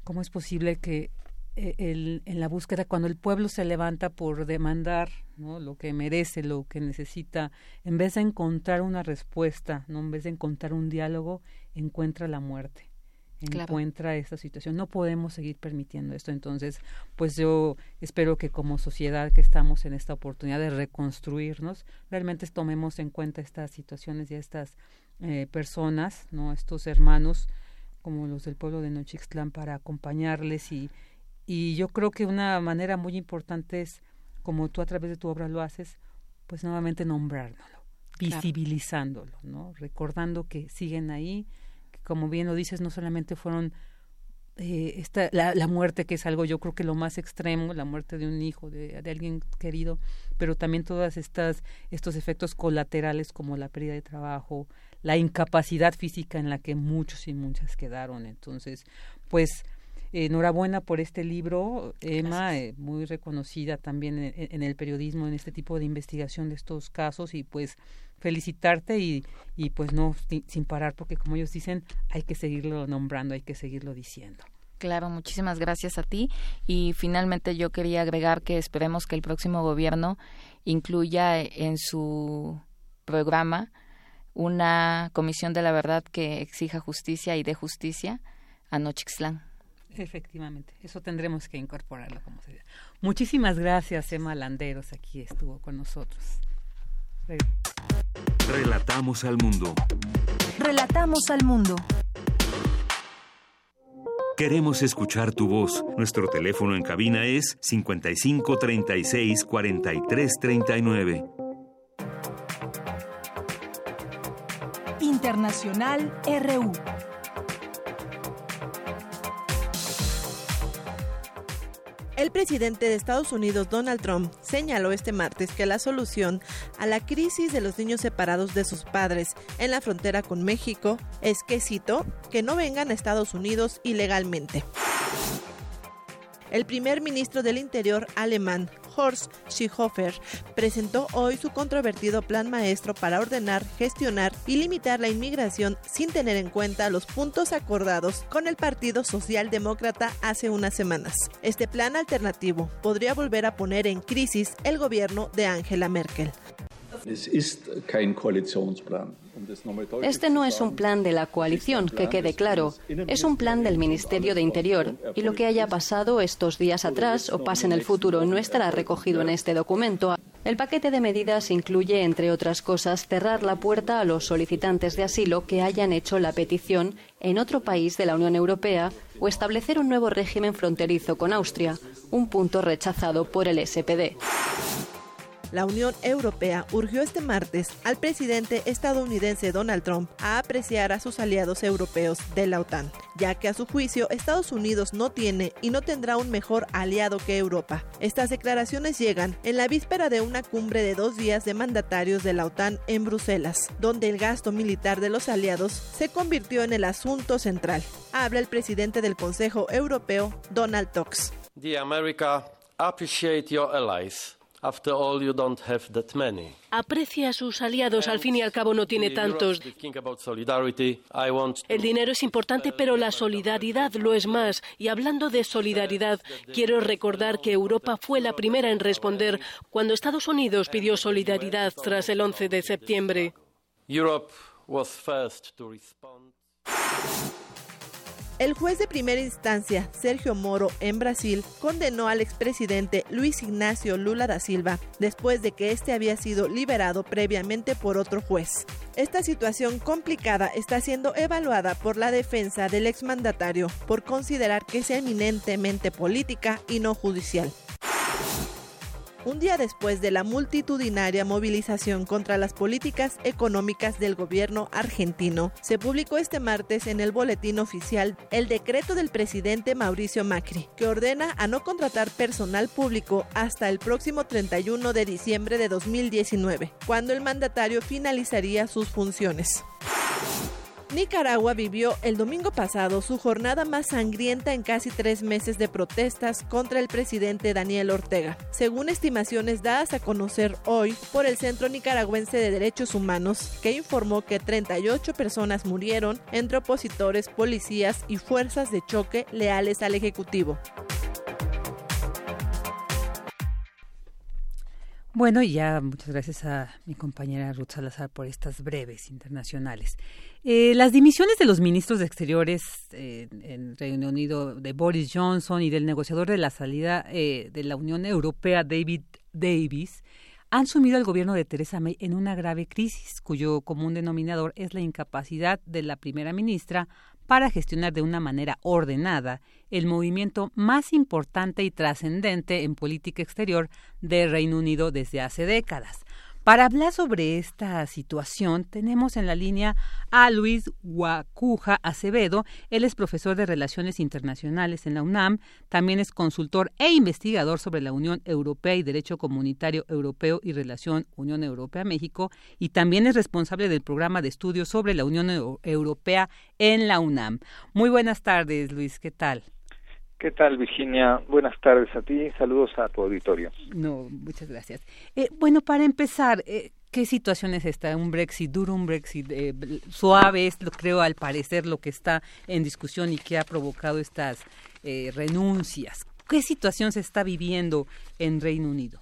cómo es posible que el, en la búsqueda cuando el pueblo se levanta por demandar ¿no? lo que merece, lo que necesita, en vez de encontrar una respuesta, no en vez de encontrar un diálogo, encuentra la muerte encuentra esta situación. No podemos seguir permitiendo esto. Entonces, pues yo espero que como sociedad que estamos en esta oportunidad de reconstruirnos, realmente tomemos en cuenta estas situaciones y estas eh, personas, no, estos hermanos como los del pueblo de Nochixtlán para acompañarles y y yo creo que una manera muy importante es como tú a través de tu obra lo haces, pues nuevamente nombrárnoslo, visibilizándolo, ¿no? Recordando que siguen ahí, porque como bien lo dices, no solamente fueron eh, esta, la, la, muerte, que es algo yo creo que lo más extremo, la muerte de un hijo, de, de alguien querido, pero también todas estas estos efectos colaterales como la pérdida de trabajo, la incapacidad física en la que muchos y muchas quedaron. Entonces, pues enhorabuena por este libro, Emma, eh, muy reconocida también en, en, el periodismo, en este tipo de investigación de estos casos y pues felicitarte y, y pues no sin parar porque como ellos dicen, hay que seguirlo nombrando, hay que seguirlo diciendo. Claro, muchísimas gracias a ti. Y finalmente yo quería agregar que esperemos que el próximo gobierno incluya en su programa una comisión de la verdad que exija justicia y dé justicia a Nochixtlán. Efectivamente, eso tendremos que incorporarlo como se Muchísimas gracias, Emma Landeros, aquí estuvo con nosotros. Relatamos al mundo. Relatamos al mundo. Queremos escuchar tu voz. Nuestro teléfono en cabina es 55 36 43 39. Internacional RU. El presidente de Estados Unidos, Donald Trump, señaló este martes que la solución a la crisis de los niños separados de sus padres en la frontera con México es que, cito, que no vengan a Estados Unidos ilegalmente. El primer ministro del Interior alemán, Horst Seehofer, presentó hoy su controvertido plan maestro para ordenar, gestionar y limitar la inmigración sin tener en cuenta los puntos acordados con el Partido Socialdemócrata hace unas semanas. Este plan alternativo podría volver a poner en crisis el gobierno de Angela Merkel. Este no es un plan de la coalición, que quede claro. Es un plan del Ministerio de Interior. Y lo que haya pasado estos días atrás o pase en el futuro no estará recogido en este documento. El paquete de medidas incluye, entre otras cosas, cerrar la puerta a los solicitantes de asilo que hayan hecho la petición en otro país de la Unión Europea o establecer un nuevo régimen fronterizo con Austria, un punto rechazado por el SPD. La Unión Europea urgió este martes al presidente estadounidense Donald Trump a apreciar a sus aliados europeos de la OTAN, ya que a su juicio Estados Unidos no tiene y no tendrá un mejor aliado que Europa. Estas declaraciones llegan en la víspera de una cumbre de dos días de mandatarios de la OTAN en Bruselas, donde el gasto militar de los aliados se convirtió en el asunto central. Habla el presidente del Consejo Europeo, Donald Tusk. America, appreciate your allies. Aprecia a sus aliados, al fin y al cabo no tiene tantos. El dinero es importante, pero la solidaridad lo es más. Y hablando de solidaridad, quiero recordar que Europa fue la primera en responder cuando Estados Unidos pidió solidaridad tras el 11 de septiembre. El juez de primera instancia, Sergio Moro, en Brasil, condenó al expresidente Luis Ignacio Lula da Silva después de que este había sido liberado previamente por otro juez. Esta situación complicada está siendo evaluada por la defensa del exmandatario por considerar que es eminentemente política y no judicial. Un día después de la multitudinaria movilización contra las políticas económicas del gobierno argentino, se publicó este martes en el boletín oficial el decreto del presidente Mauricio Macri, que ordena a no contratar personal público hasta el próximo 31 de diciembre de 2019, cuando el mandatario finalizaría sus funciones. Nicaragua vivió el domingo pasado su jornada más sangrienta en casi tres meses de protestas contra el presidente Daniel Ortega, según estimaciones dadas a conocer hoy por el Centro Nicaragüense de Derechos Humanos, que informó que 38 personas murieron entre opositores, policías y fuerzas de choque leales al Ejecutivo. Bueno, y ya muchas gracias a mi compañera Ruth Salazar por estas breves internacionales. Eh, las dimisiones de los ministros de Exteriores en Reino Unido de Boris Johnson y del negociador de la salida eh, de la Unión Europea David Davis han sumido al gobierno de Theresa May en una grave crisis, cuyo común denominador es la incapacidad de la primera ministra para gestionar de una manera ordenada el movimiento más importante y trascendente en política exterior de Reino Unido desde hace décadas. Para hablar sobre esta situación, tenemos en la línea a Luis Guacuja Acevedo. Él es profesor de Relaciones Internacionales en la UNAM, también es consultor e investigador sobre la Unión Europea y Derecho Comunitario Europeo y Relación Unión Europea-México, y también es responsable del programa de estudios sobre la Unión Europea en la UNAM. Muy buenas tardes, Luis, ¿qué tal? ¿Qué tal, Virginia? Buenas tardes a ti. Saludos a tu auditorio. No, muchas gracias. Eh, bueno, para empezar, eh, ¿qué situación es esta? ¿Un Brexit duro, un Brexit eh, suave? Es, lo, creo, al parecer, lo que está en discusión y que ha provocado estas renuncias. ¿Qué situación se está viviendo en Reino Unido?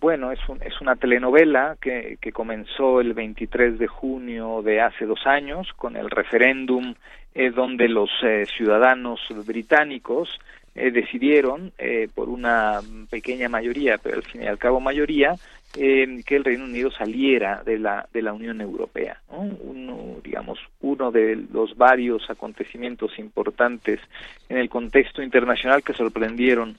Bueno, es, es una telenovela que, que comenzó el 23 de junio de hace dos años con el referéndum eh, donde los eh, ciudadanos británicos eh, decidieron, por una pequeña mayoría, pero al fin y al cabo mayoría, que el Reino Unido saliera de la de la Unión Europea. Uno, digamos, uno de los varios acontecimientos importantes en el contexto internacional que sorprendieron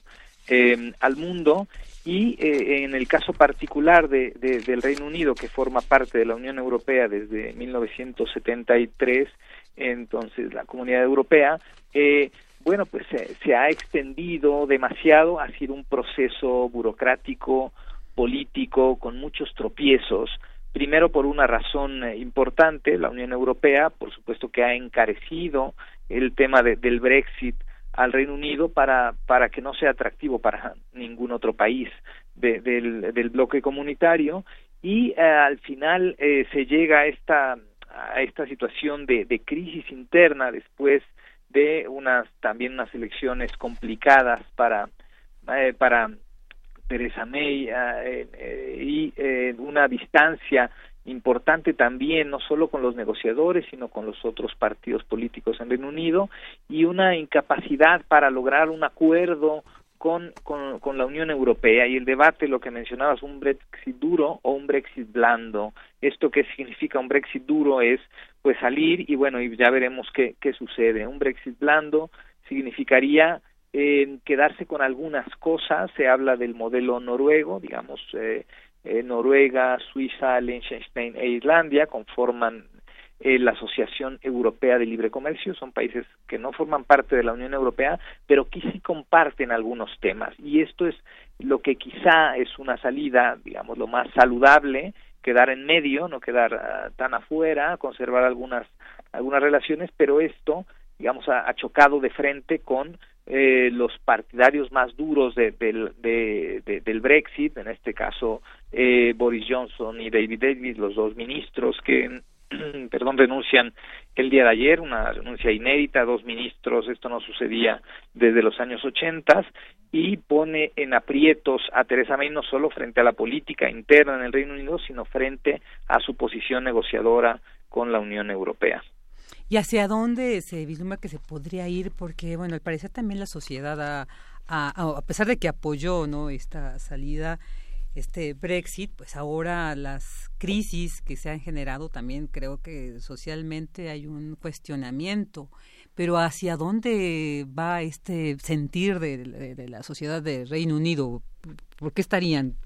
al mundo y en el caso particular de, del Reino Unido, que forma parte de la Unión Europea desde 1973, entonces la comunidad europea, eh, bueno, pues se, ha extendido demasiado, ha sido un proceso burocrático, político, con muchos tropiezos. Primero por una razón eh, importante, la Unión Europea, por supuesto que ha encarecido el tema del Brexit al Reino Unido para, para que no sea atractivo para ningún otro país del, del bloque comunitario. Y eh, al final se llega a esta a esta situación de, de crisis interna después de unas también unas elecciones complicadas para eh, para Teresa May eh, eh, y una distancia importante también no solo con los negociadores sino con los otros partidos políticos en Reino Unido y una incapacidad para lograr un acuerdo con, con, la Unión Europea y el debate, lo que mencionabas, un Brexit duro o un Brexit blando. Esto que significa un Brexit duro es pues salir y bueno, y ya veremos qué, qué sucede. Un Brexit blando significaría eh, quedarse con algunas cosas, se habla del modelo noruego, digamos, eh, eh, Noruega, Suiza, Liechtenstein e Islandia conforman eh, la Asociación Europea de Libre Comercio, son países que no forman parte de la Unión Europea, pero que sí comparten algunos temas. Y esto es lo que quizá es una salida, digamos, lo más saludable, quedar en medio, no quedar ah, tan afuera, conservar algunas, algunas relaciones, pero esto, digamos, ha, chocado de frente con eh, los partidarios más duros de, del Brexit, en este caso eh, Boris Johnson y David Davis, los dos ministros que perdón, renuncian el día de ayer, una renuncia inédita, dos ministros, esto no sucedía desde los años ochentas, y pone en aprietos a Teresa May no solo frente a la política interna en el Reino Unido, sino frente a su posición negociadora con la Unión Europea. ¿Y hacia dónde se vislumbra que se podría ir? Porque, bueno, al parecer también la sociedad, a, a, a pesar de que apoyó no esta salida, este Brexit, pues ahora las crisis que se han generado también creo que socialmente hay un cuestionamiento, pero ¿hacia dónde va este sentir de, la sociedad de Reino Unido? ¿Por qué estarían?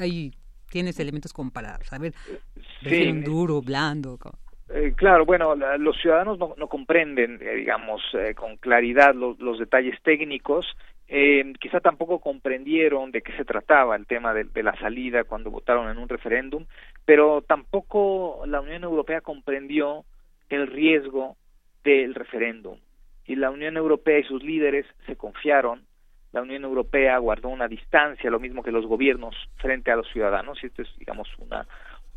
Ahí tienes elementos comparados. A ver, sí. duro, blando. Eh, claro, bueno, los ciudadanos no, no comprenden, eh, digamos, eh, con claridad los, los detalles técnicos eh, quizá tampoco comprendieron de qué se trataba el tema de, de, la salida cuando votaron en un referéndum, pero tampoco la Unión Europea comprendió el riesgo del referéndum. Y la Unión Europea y sus líderes se confiaron, la Unión Europea guardó una distancia, lo mismo que los gobiernos frente a los ciudadanos, y esto es, digamos, una,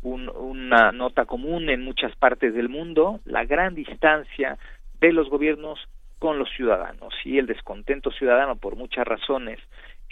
un, una nota común en muchas partes del mundo, la gran distancia de los gobiernos con los ciudadanos y el descontento ciudadano por muchas razones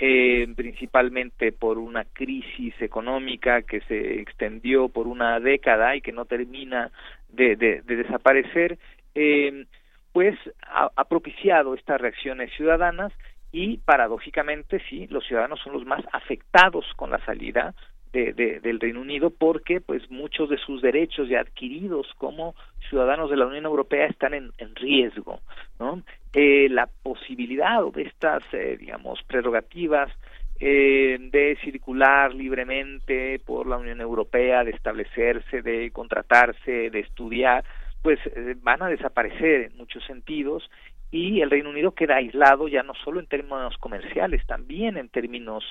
eh, principalmente por una crisis económica que se extendió por una década y que no termina de, de, desaparecer, eh, pues ha, propiciado estas reacciones ciudadanas y paradójicamente sí, los ciudadanos son los más afectados con la salida de, del Reino Unido porque pues muchos de sus derechos ya adquiridos como ciudadanos de la Unión Europea están en, riesgo no eh, la posibilidad de estas eh, digamos prerrogativas eh, de circular libremente por la Unión Europea, de establecerse, de contratarse, de estudiar, pues van a desaparecer en muchos sentidos y el Reino Unido queda aislado ya no solo en términos comerciales, también en términos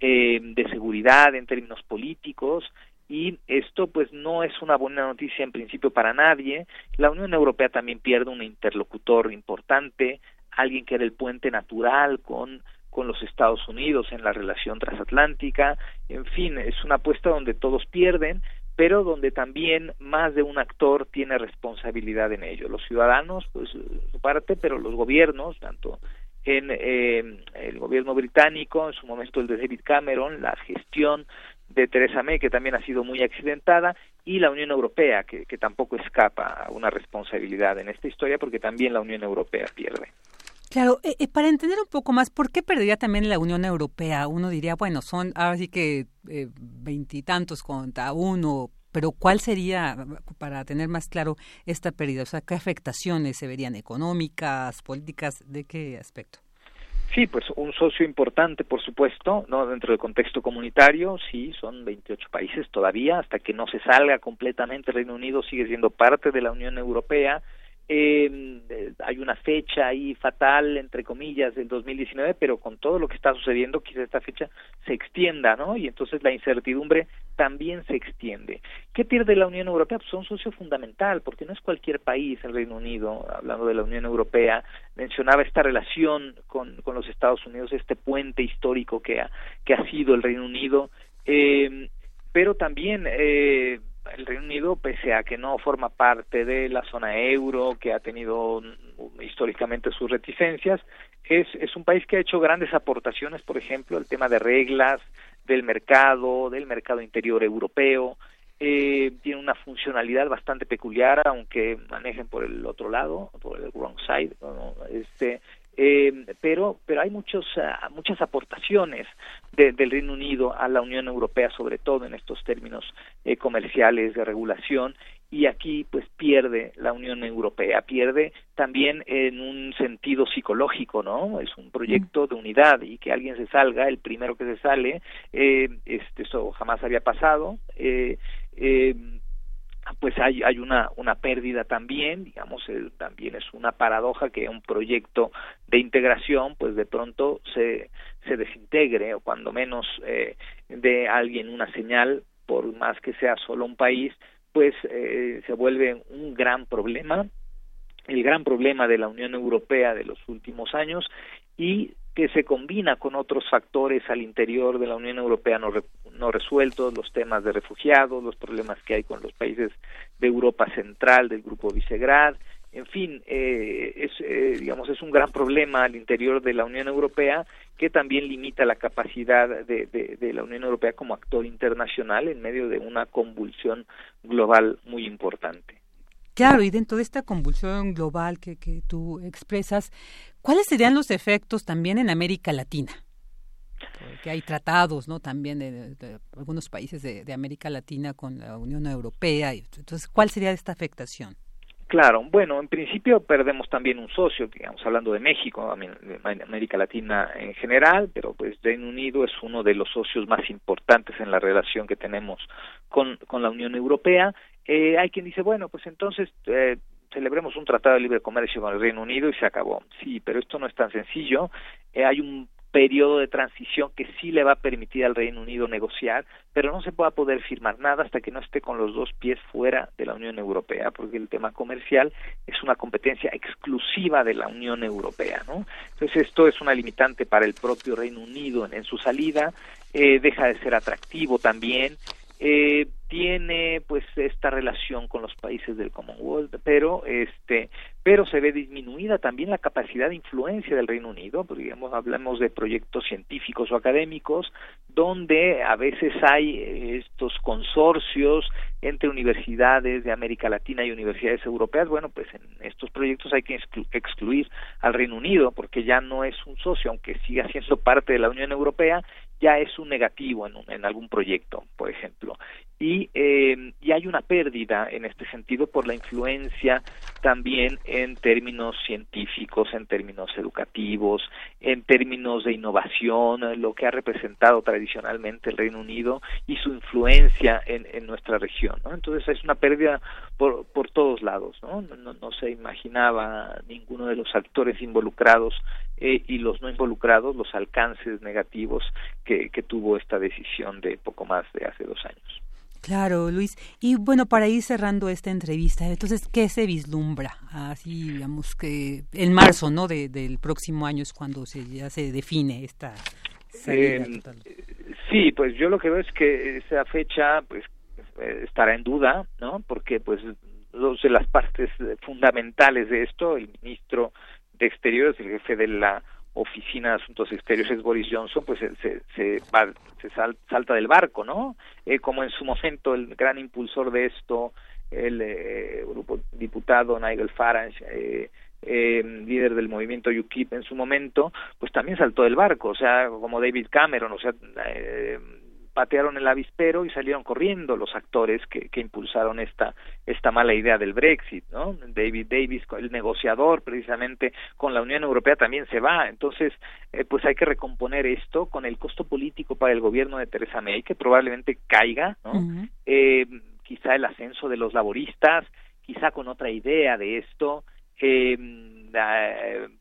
eh, de seguridad, en términos políticos, y esto pues no es una buena noticia en principio para nadie. La Unión Europea también pierde un interlocutor importante, alguien que era el puente natural con con los Estados Unidos en la relación transatlántica, en fin, es una apuesta donde todos pierden, pero donde también más de un actor tiene responsabilidad en ello. Los ciudadanos, pues su parte, pero los gobiernos, tanto en eh, el gobierno británico, en su momento el de David Cameron, la gestión de Theresa May, que también ha sido muy accidentada, y la Unión Europea, que, que tampoco escapa a una responsabilidad en esta historia, porque también la Unión Europea pierde. Claro, eh, eh, para entender un poco más, ¿por qué perdería también la Unión Europea? Uno diría, bueno, son ahora sí que eh, veintitantos contra uno, pero ¿cuál sería, para tener más claro, esta pérdida? O sea, ¿qué afectaciones se verían económicas, políticas, de qué aspecto? Sí, pues un socio importante, por supuesto, no dentro del contexto comunitario, sí, son 28 países todavía, hasta que no se salga completamente Reino Unido sigue siendo parte de la Unión Europea, eh, hay una fecha ahí fatal, entre comillas, del 2019, pero con todo lo que está sucediendo, quizá esta fecha se extienda, ¿no? Y entonces la incertidumbre también se extiende. ¿Qué pierde la Unión Europea? Pues un socio fundamental, porque no es cualquier país, el Reino Unido, hablando de la Unión Europea, mencionaba esta relación con, con los Estados Unidos, este puente histórico que ha, que ha sido el Reino Unido, eh, pero también eh, el Reino Unido, pese a que no forma parte de la zona euro, que ha tenido históricamente sus reticencias, es, es un país que ha hecho grandes aportaciones, por ejemplo, el tema de reglas del mercado, del mercado interior europeo, eh, tiene una funcionalidad bastante peculiar, aunque manejen por el otro lado, por el wrong side, este, eh, pero pero hay muchos ah, muchas aportaciones del Reino Unido a la Unión Europea sobre todo en estos términos eh, comerciales de regulación y aquí pues pierde la Unión Europea pierde también en un sentido psicológico no es un proyecto de unidad y que alguien se salga el primero que se sale eh, este eso jamás había pasado eh, eh, pues hay, hay una, una pérdida también, digamos, también es una paradoja que un proyecto de integración, pues de pronto se, se desintegre o cuando menos eh, alguien una señal, por más que sea solo un país, pues eh, se vuelve un gran problema, el gran problema de la Unión Europea de los últimos años y que se combina con otros factores al interior de la Unión Europea no, no resueltos, los temas de refugiados, los problemas que hay con los países de Europa Central, del grupo Visegrad, en fin, eh, es, eh, digamos, es un gran problema al interior de la Unión Europea que también limita la capacidad de, de, de, la Unión Europea como actor internacional en medio de una convulsión global muy importante. Claro, y dentro de esta convulsión global que, que tú expresas, ¿cuáles serían los efectos también en América Latina? Porque hay tratados, ¿no? También de, algunos países de, América Latina con la Unión Europea. Entonces, ¿cuál sería esta afectación? Claro, bueno, en principio perdemos también un socio, digamos, hablando de México, América Latina en general, pero pues Reino Unido es uno de los socios más importantes en la relación que tenemos con, con la Unión Europea eh, hay quien dice, bueno, pues entonces eh, celebremos un tratado de libre comercio con el Reino Unido y se acabó. Sí, pero esto no es tan sencillo. Eh, hay un periodo de transición que sí le va a permitir al Reino Unido negociar, pero no se va a poder firmar nada hasta que no esté con los dos pies fuera de la Unión Europea, porque el tema comercial es una competencia exclusiva de la Unión Europea, ¿no? Entonces esto es una limitante para el propio Reino Unido en, en su salida, eh, deja de ser atractivo también, eh, tiene pues esta relación con los países del Commonwealth, pero este pero se ve disminuida también la capacidad de influencia del Reino Unido, porque digamos hablamos de proyectos científicos o académicos donde a veces hay eh, estos consorcios entre universidades de América Latina y universidades europeas, bueno, pues en estos proyectos hay que excluir al Reino Unido porque ya no es un socio, aunque siga siendo parte de la Unión Europea ya es un negativo en, en algún proyecto, por ejemplo. Y, eh, y hay una pérdida en este sentido por la influencia también en términos científicos, en términos educativos, en términos de innovación, lo que ha representado tradicionalmente el Reino Unido y su influencia en, en nuestra región. ¿no? Entonces es una pérdida por, por todos lados. ¿no? No, no se imaginaba ninguno de los actores involucrados eh, y los no involucrados los alcances negativos que, que tuvo esta decisión de poco más de hace dos años. Claro, Luis. Y bueno, para ir cerrando esta entrevista, entonces, ¿qué se vislumbra? Así, digamos que en marzo, ¿no? De, del próximo año es cuando se, ya se define esta eh, Sí, pues yo lo que veo es que esa fecha, pues, eh, estará en duda, ¿no? Porque, pues, dos de las partes fundamentales de esto, el ministro de Exteriores, el jefe de la Oficina de Asuntos Exteriores Boris Johnson, pues se, se, se salta del barco, ¿no? Eh, como en su momento el gran impulsor de esto, el eh, grupo diputado Nigel Farage, eh, eh, líder del movimiento UKIP en su momento, pues también saltó del barco, o sea, como David Cameron, o sea, eh, patearon el avispero y salieron corriendo los actores que, que impulsaron esta esta mala idea del Brexit, ¿no? David Davis, el negociador precisamente con la Unión Europea también se va, entonces eh, pues hay que recomponer esto con el costo político para el gobierno de Theresa May que probablemente caiga, ¿no? eh, quizá el ascenso de los laboristas, quizá con otra idea de esto, eh,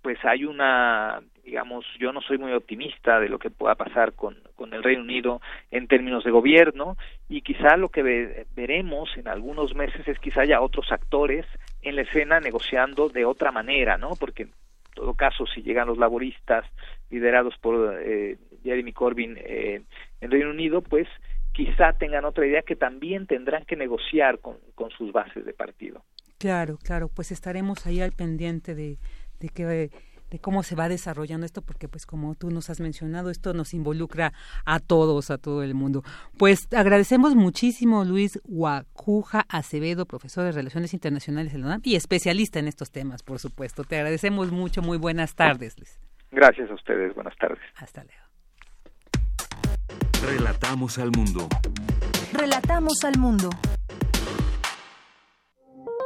pues hay una digamos, yo no soy muy optimista de lo que pueda pasar con, con el Reino Unido en términos de gobierno y quizá lo que veremos en algunos meses es quizá haya otros actores en la escena negociando de otra manera, ¿no? Porque en todo caso, si llegan los laboristas liderados por eh, Jeremy Corbyn eh, en Reino Unido, pues quizá tengan otra idea que también tendrán que negociar con, con sus bases de partido. Claro, claro, pues estaremos ahí al pendiente de, de que de cómo se va desarrollando esto, porque pues como tú nos has mencionado, esto nos involucra a todos, a todo el mundo. Pues agradecemos muchísimo Luis Guacuja Acevedo, profesor de Relaciones Internacionales de la UNAM y especialista en estos temas, por supuesto. Te agradecemos mucho, muy buenas tardes, Luis. Gracias a ustedes, buenas tardes. Hasta luego. Relatamos al mundo. Relatamos al mundo.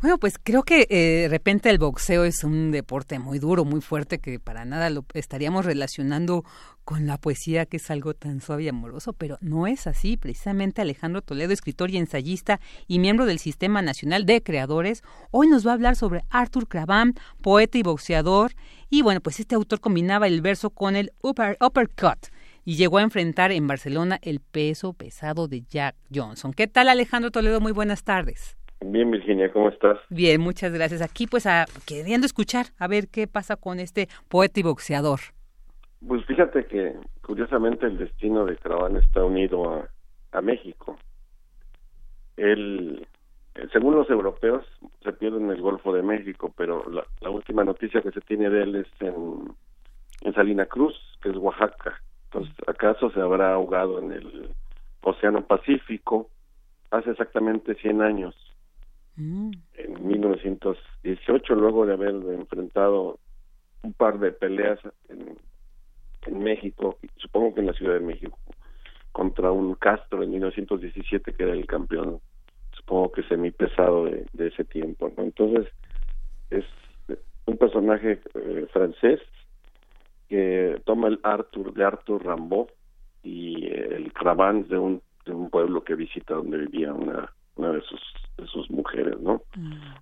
Bueno, pues creo que eh, de repente el boxeo es un deporte muy duro, muy fuerte, que para nada lo estaríamos relacionando con la poesía, que es algo tan suave y amoroso, pero no es así. Precisamente Alejandro Toledo, escritor y ensayista y miembro del Sistema Nacional de Creadores, hoy nos va a hablar sobre Arthur Cravam, poeta y boxeador. Y bueno, pues este autor combinaba el verso con el uppercut y llegó a enfrentar en Barcelona el peso pesado de Jack Johnson. ¿Qué tal Alejandro Toledo? Muy buenas tardes. Bien, Virginia, ¿cómo estás? Bien, muchas gracias. Aquí pues a, queriendo escuchar, a ver qué pasa con este poeta y boxeador. Pues fíjate que curiosamente el destino de Caravana está unido a, a México. Él, según los europeos, se pierde en el Golfo de México, pero la, la última noticia que se tiene de él es en, en Salina Cruz, que es Oaxaca. Entonces, ¿acaso se habrá ahogado en el Océano Pacífico hace exactamente 100 años? En 1918, luego de haber enfrentado un par de peleas en, México, supongo que en la Ciudad de México, contra un Castro en 1917 que era el campeón, supongo que semipesado de, de ese tiempo. Entonces es un personaje eh, francés que toma el Arthur de Arthur Rimbaud y el Cravant de un de un pueblo que visita donde vivía una una de sus de sus mujeres, ¿no?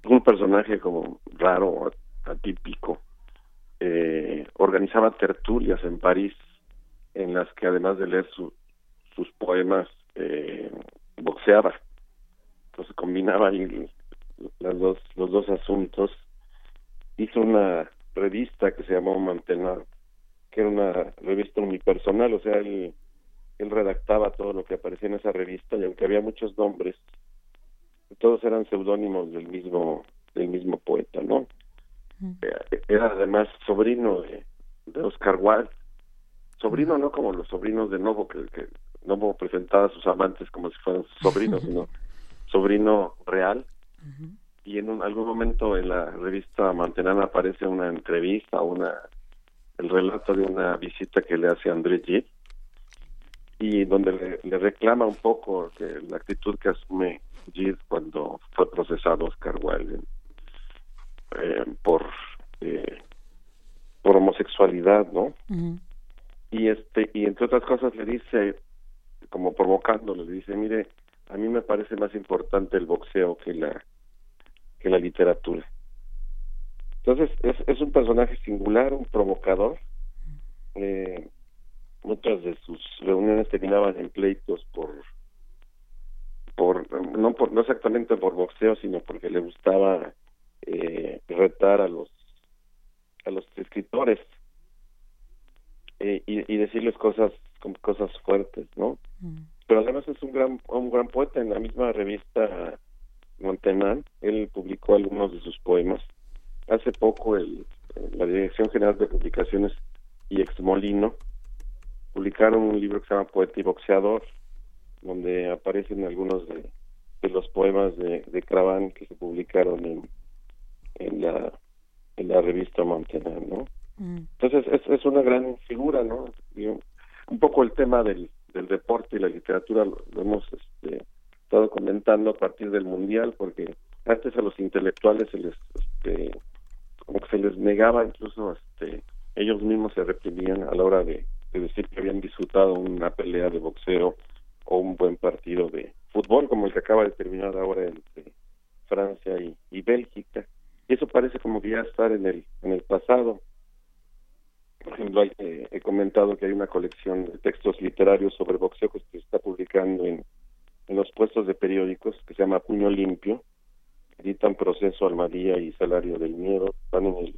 Un personaje como raro, atípico. Eh, organizaba tertulias en París en las que además de leer sus poemas eh, boxeaba. Entonces combinaba ahí las dos, los dos asuntos. Hizo una revista que se llamó Mantenar, que era una revista unipersonal, o sea, él, él redactaba todo lo que aparecía en esa revista y aunque había muchos nombres, todos eran seudónimos del mismo del mismo poeta, ¿no? Eh, era además sobrino de, de Oscar Wilde, sobrino no como los sobrinos de Novo, que, que Novo presentaba a sus amantes como si fueran sus sobrinos, sino sobrino real. Y en algún momento en la revista Mantenana aparece una entrevista, una el relato de una visita que le hace André Gide y donde le, reclama un poco que la actitud que asume Gide cuando fue procesado Oscar Wilde eh, por eh, por homosexualidad, ¿no? Y este y entre otras cosas le dice como provocándole, le dice, mire, a mí me parece más importante el boxeo que la que la literatura. Entonces es, es un personaje singular, un provocador. Eh, muchas de sus reuniones terminaban en pleitos por por no por no exactamente por boxeo sino porque le gustaba eh, retar a los a los escritores eh, y, y, decirles cosas cosas fuertes no mm. pero además es un gran un gran poeta. En la misma revista Montenán él publicó algunos de sus poemas. Hace poco el, la Dirección General de Publicaciones y Exmolino publicaron un libro que se llama Poeta y Boxeador, donde aparecen algunos de, los poemas de, de Craván que se publicaron en, en la en la revista Montana, ¿no? Mm. Entonces es, es una gran figura, ¿no? un poco el tema del, del deporte y la literatura lo, hemos este, estado comentando a partir del mundial, porque antes a los intelectuales se les este, como que se les negaba incluso este ellos mismos se reprimían a la hora de, decir que habían disfrutado una pelea de boxeo o un buen partido de fútbol como el que acaba de terminar ahora entre Francia y, Bélgica. Y eso parece como que ya estar en el en el pasado. Por ejemplo eh, he comentado que hay una colección de textos literarios sobre boxeo que se está publicando en, en los puestos de periódicos que se llama Puño Limpio. Editan Proceso, Almadía y Salario del Miedo, están en el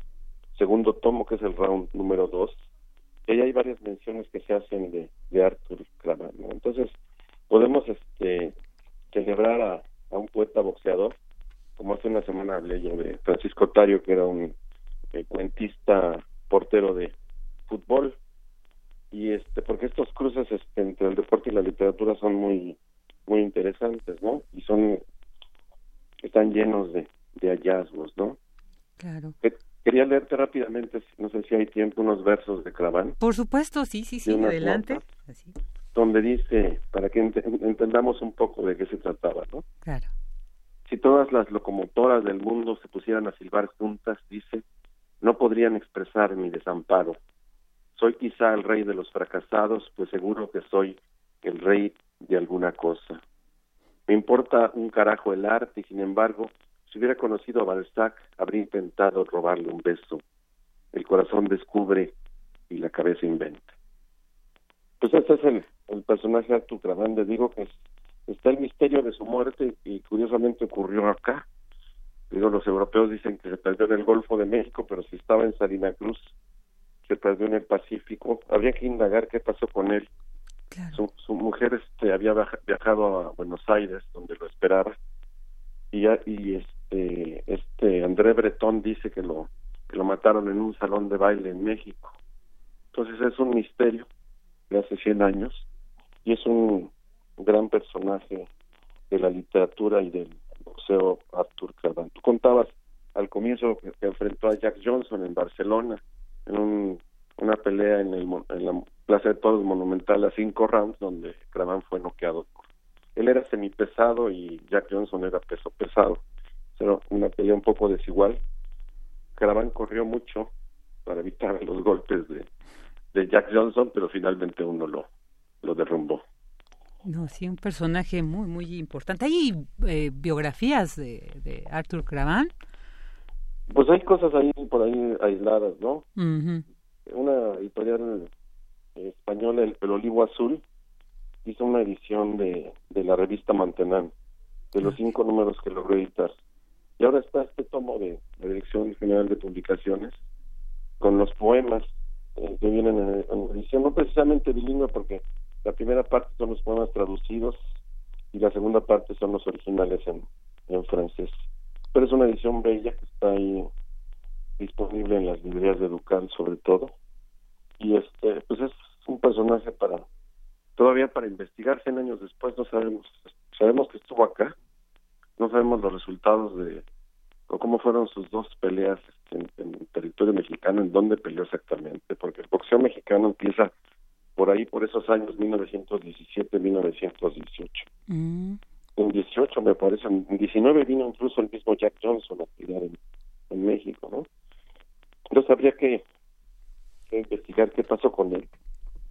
segundo tomo, que es el round número dos, y ahí hay varias menciones que se hacen de, de Arthur Cravan, Entonces, podemos este celebrar a, un poeta boxeador, como hace una semana hablé yo de Francisco Tario, que era un eh, cuentista portero de fútbol, y este porque estos cruces este, entre el deporte y la literatura son muy muy interesantes, ¿no? Y son están llenos de, hallazgos, ¿no? Claro. Quería leerte rápidamente, no sé si hay tiempo, unos versos de Craván. Por supuesto, sí, sí, sí, adelante. Donde dice, para que entendamos un poco de qué se trataba, ¿no? Claro. Si todas las locomotoras del mundo se pusieran a silbar juntas, dice, no podrían expresar mi desamparo. Soy quizá el rey de los fracasados, pues seguro que soy el rey de alguna cosa. Me importa un carajo el arte y sin embargo, si hubiera conocido a Balzac, habría intentado robarle un beso. El corazón descubre y la cabeza inventa. Pues este es el, el personaje Artur Cravande. Digo que está el misterio de su muerte y curiosamente ocurrió acá. Digo, los europeos dicen que se perdió en el Golfo de México, pero si estaba en Salina Cruz, se perdió en el Pacífico. Habría que indagar qué pasó con él su, su, mujer este, había viajado a Buenos Aires, donde lo esperaba, y, y este, este André Bretón dice que lo, que lo mataron en un salón de baile en México. Entonces es un misterio de hace 100 años es un gran personaje de la literatura y del boxeo Arthur Cravant. Tú contabas al comienzo que, enfrentó a Jack Johnson en Barcelona en un, una pelea en, el, en la Plaza de Toros Monumental a cinco rounds, donde Cravan fue noqueado. Él era semipesado y Jack Johnson era peso pesado. Era una pelea un poco desigual. Cravan corrió mucho para evitar los golpes de Jack Johnson, pero finalmente uno lo, lo derrumbó. No, sí, un personaje muy, muy importante. ¿Hay eh, biografías de, de Arthur Cravan? Pues hay cosas ahí por ahí aisladas, ¿no? Una editorial española el, el, Olivo Azul hizo una edición de, de la revista Mantenán, de los cinco números que logró editar. Y ahora está este tomo de la Dirección General de Publicaciones con los poemas eh, que vienen en, en, edición, no precisamente bilingüe, porque la primera parte son los poemas traducidos y la segunda parte son los originales en, en francés. pero es una edición bella que está ahí disponible en las librerías de Ducal sobre todo. Y este pues es un personaje para todavía para investigar. 100 años después no sabemos sabemos que estuvo acá. No sabemos los resultados de o cómo fueron sus dos peleas en, en territorio mexicano en dónde peleó exactamente porque el boxeo mexicano empieza por ahí por esos años 1917 1918 mm. en 18 me parece en 19 vino incluso el mismo Jack Johnson a pelear en, en México no entonces habría que, investigar qué pasó con él.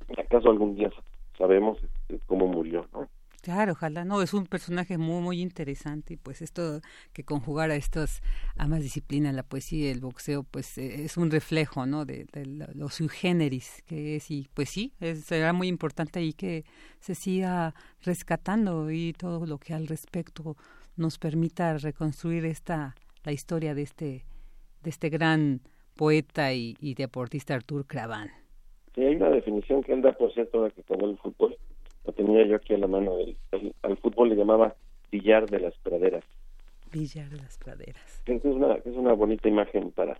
¿Y acaso algún día sabemos este, cómo murió, ¿no? Claro, ojalá, no, es un personaje muy, muy interesante y pues esto que conjugar a estas ambas disciplinas, la poesía y el boxeo, pues eh, es un reflejo, ¿no? De, lo sui generis que es y pues sí, será muy importante ahí que se siga rescatando y todo lo que al respecto nos permita reconstruir esta, la historia de este, de este gran poeta y, deportista Artur Craván. Sí, hay una definición que anda, por cierto, que tomó el fútbol. Lo tenía yo aquí a la mano. al fútbol le llamaba billar de las praderas. Billar de las praderas. Es una, es una bonita imagen para,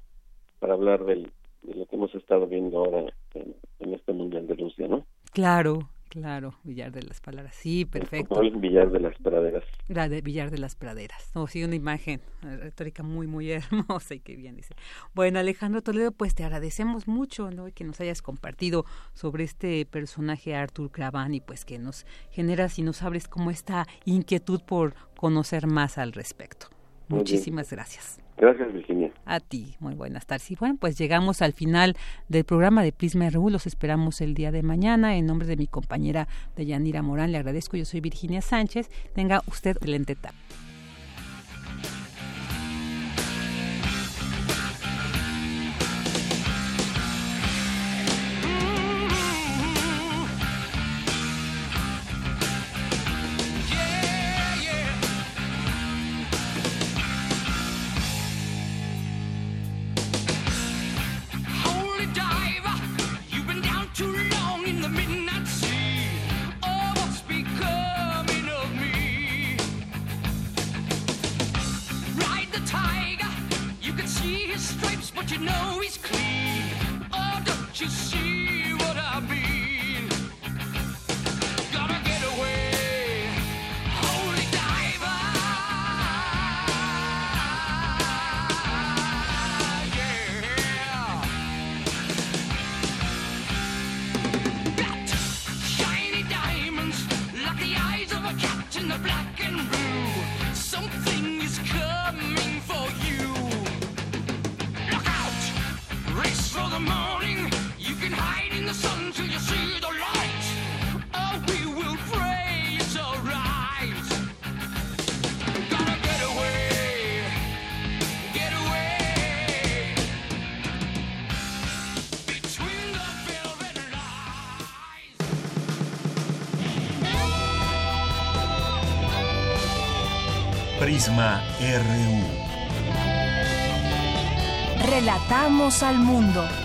para hablar del, de lo que hemos estado viendo ahora en, en este Mundial de Rusia, ¿no? Claro, Claro, Villar de las Palabras. Sí, perfecto. Villar de las Praderas. de Villar de las Praderas. No, sí, una imagen retórica muy, muy hermosa y qué bien dice. Bueno, Alejandro Toledo, pues te agradecemos mucho ¿no? que nos hayas compartido sobre este personaje Artur Craván y pues que nos generas y nos abres como esta inquietud por conocer más al respecto. Muchísimas gracias. Gracias, Virginia. A ti, muy buenas tardes. Y bueno, pues llegamos al final del programa de Prisma RU. Los esperamos el día de mañana. En nombre de mi compañera Deyanira Morán, le agradezco. Yo soy Virginia Sánchez. Tenga usted el tarde. Al mundo.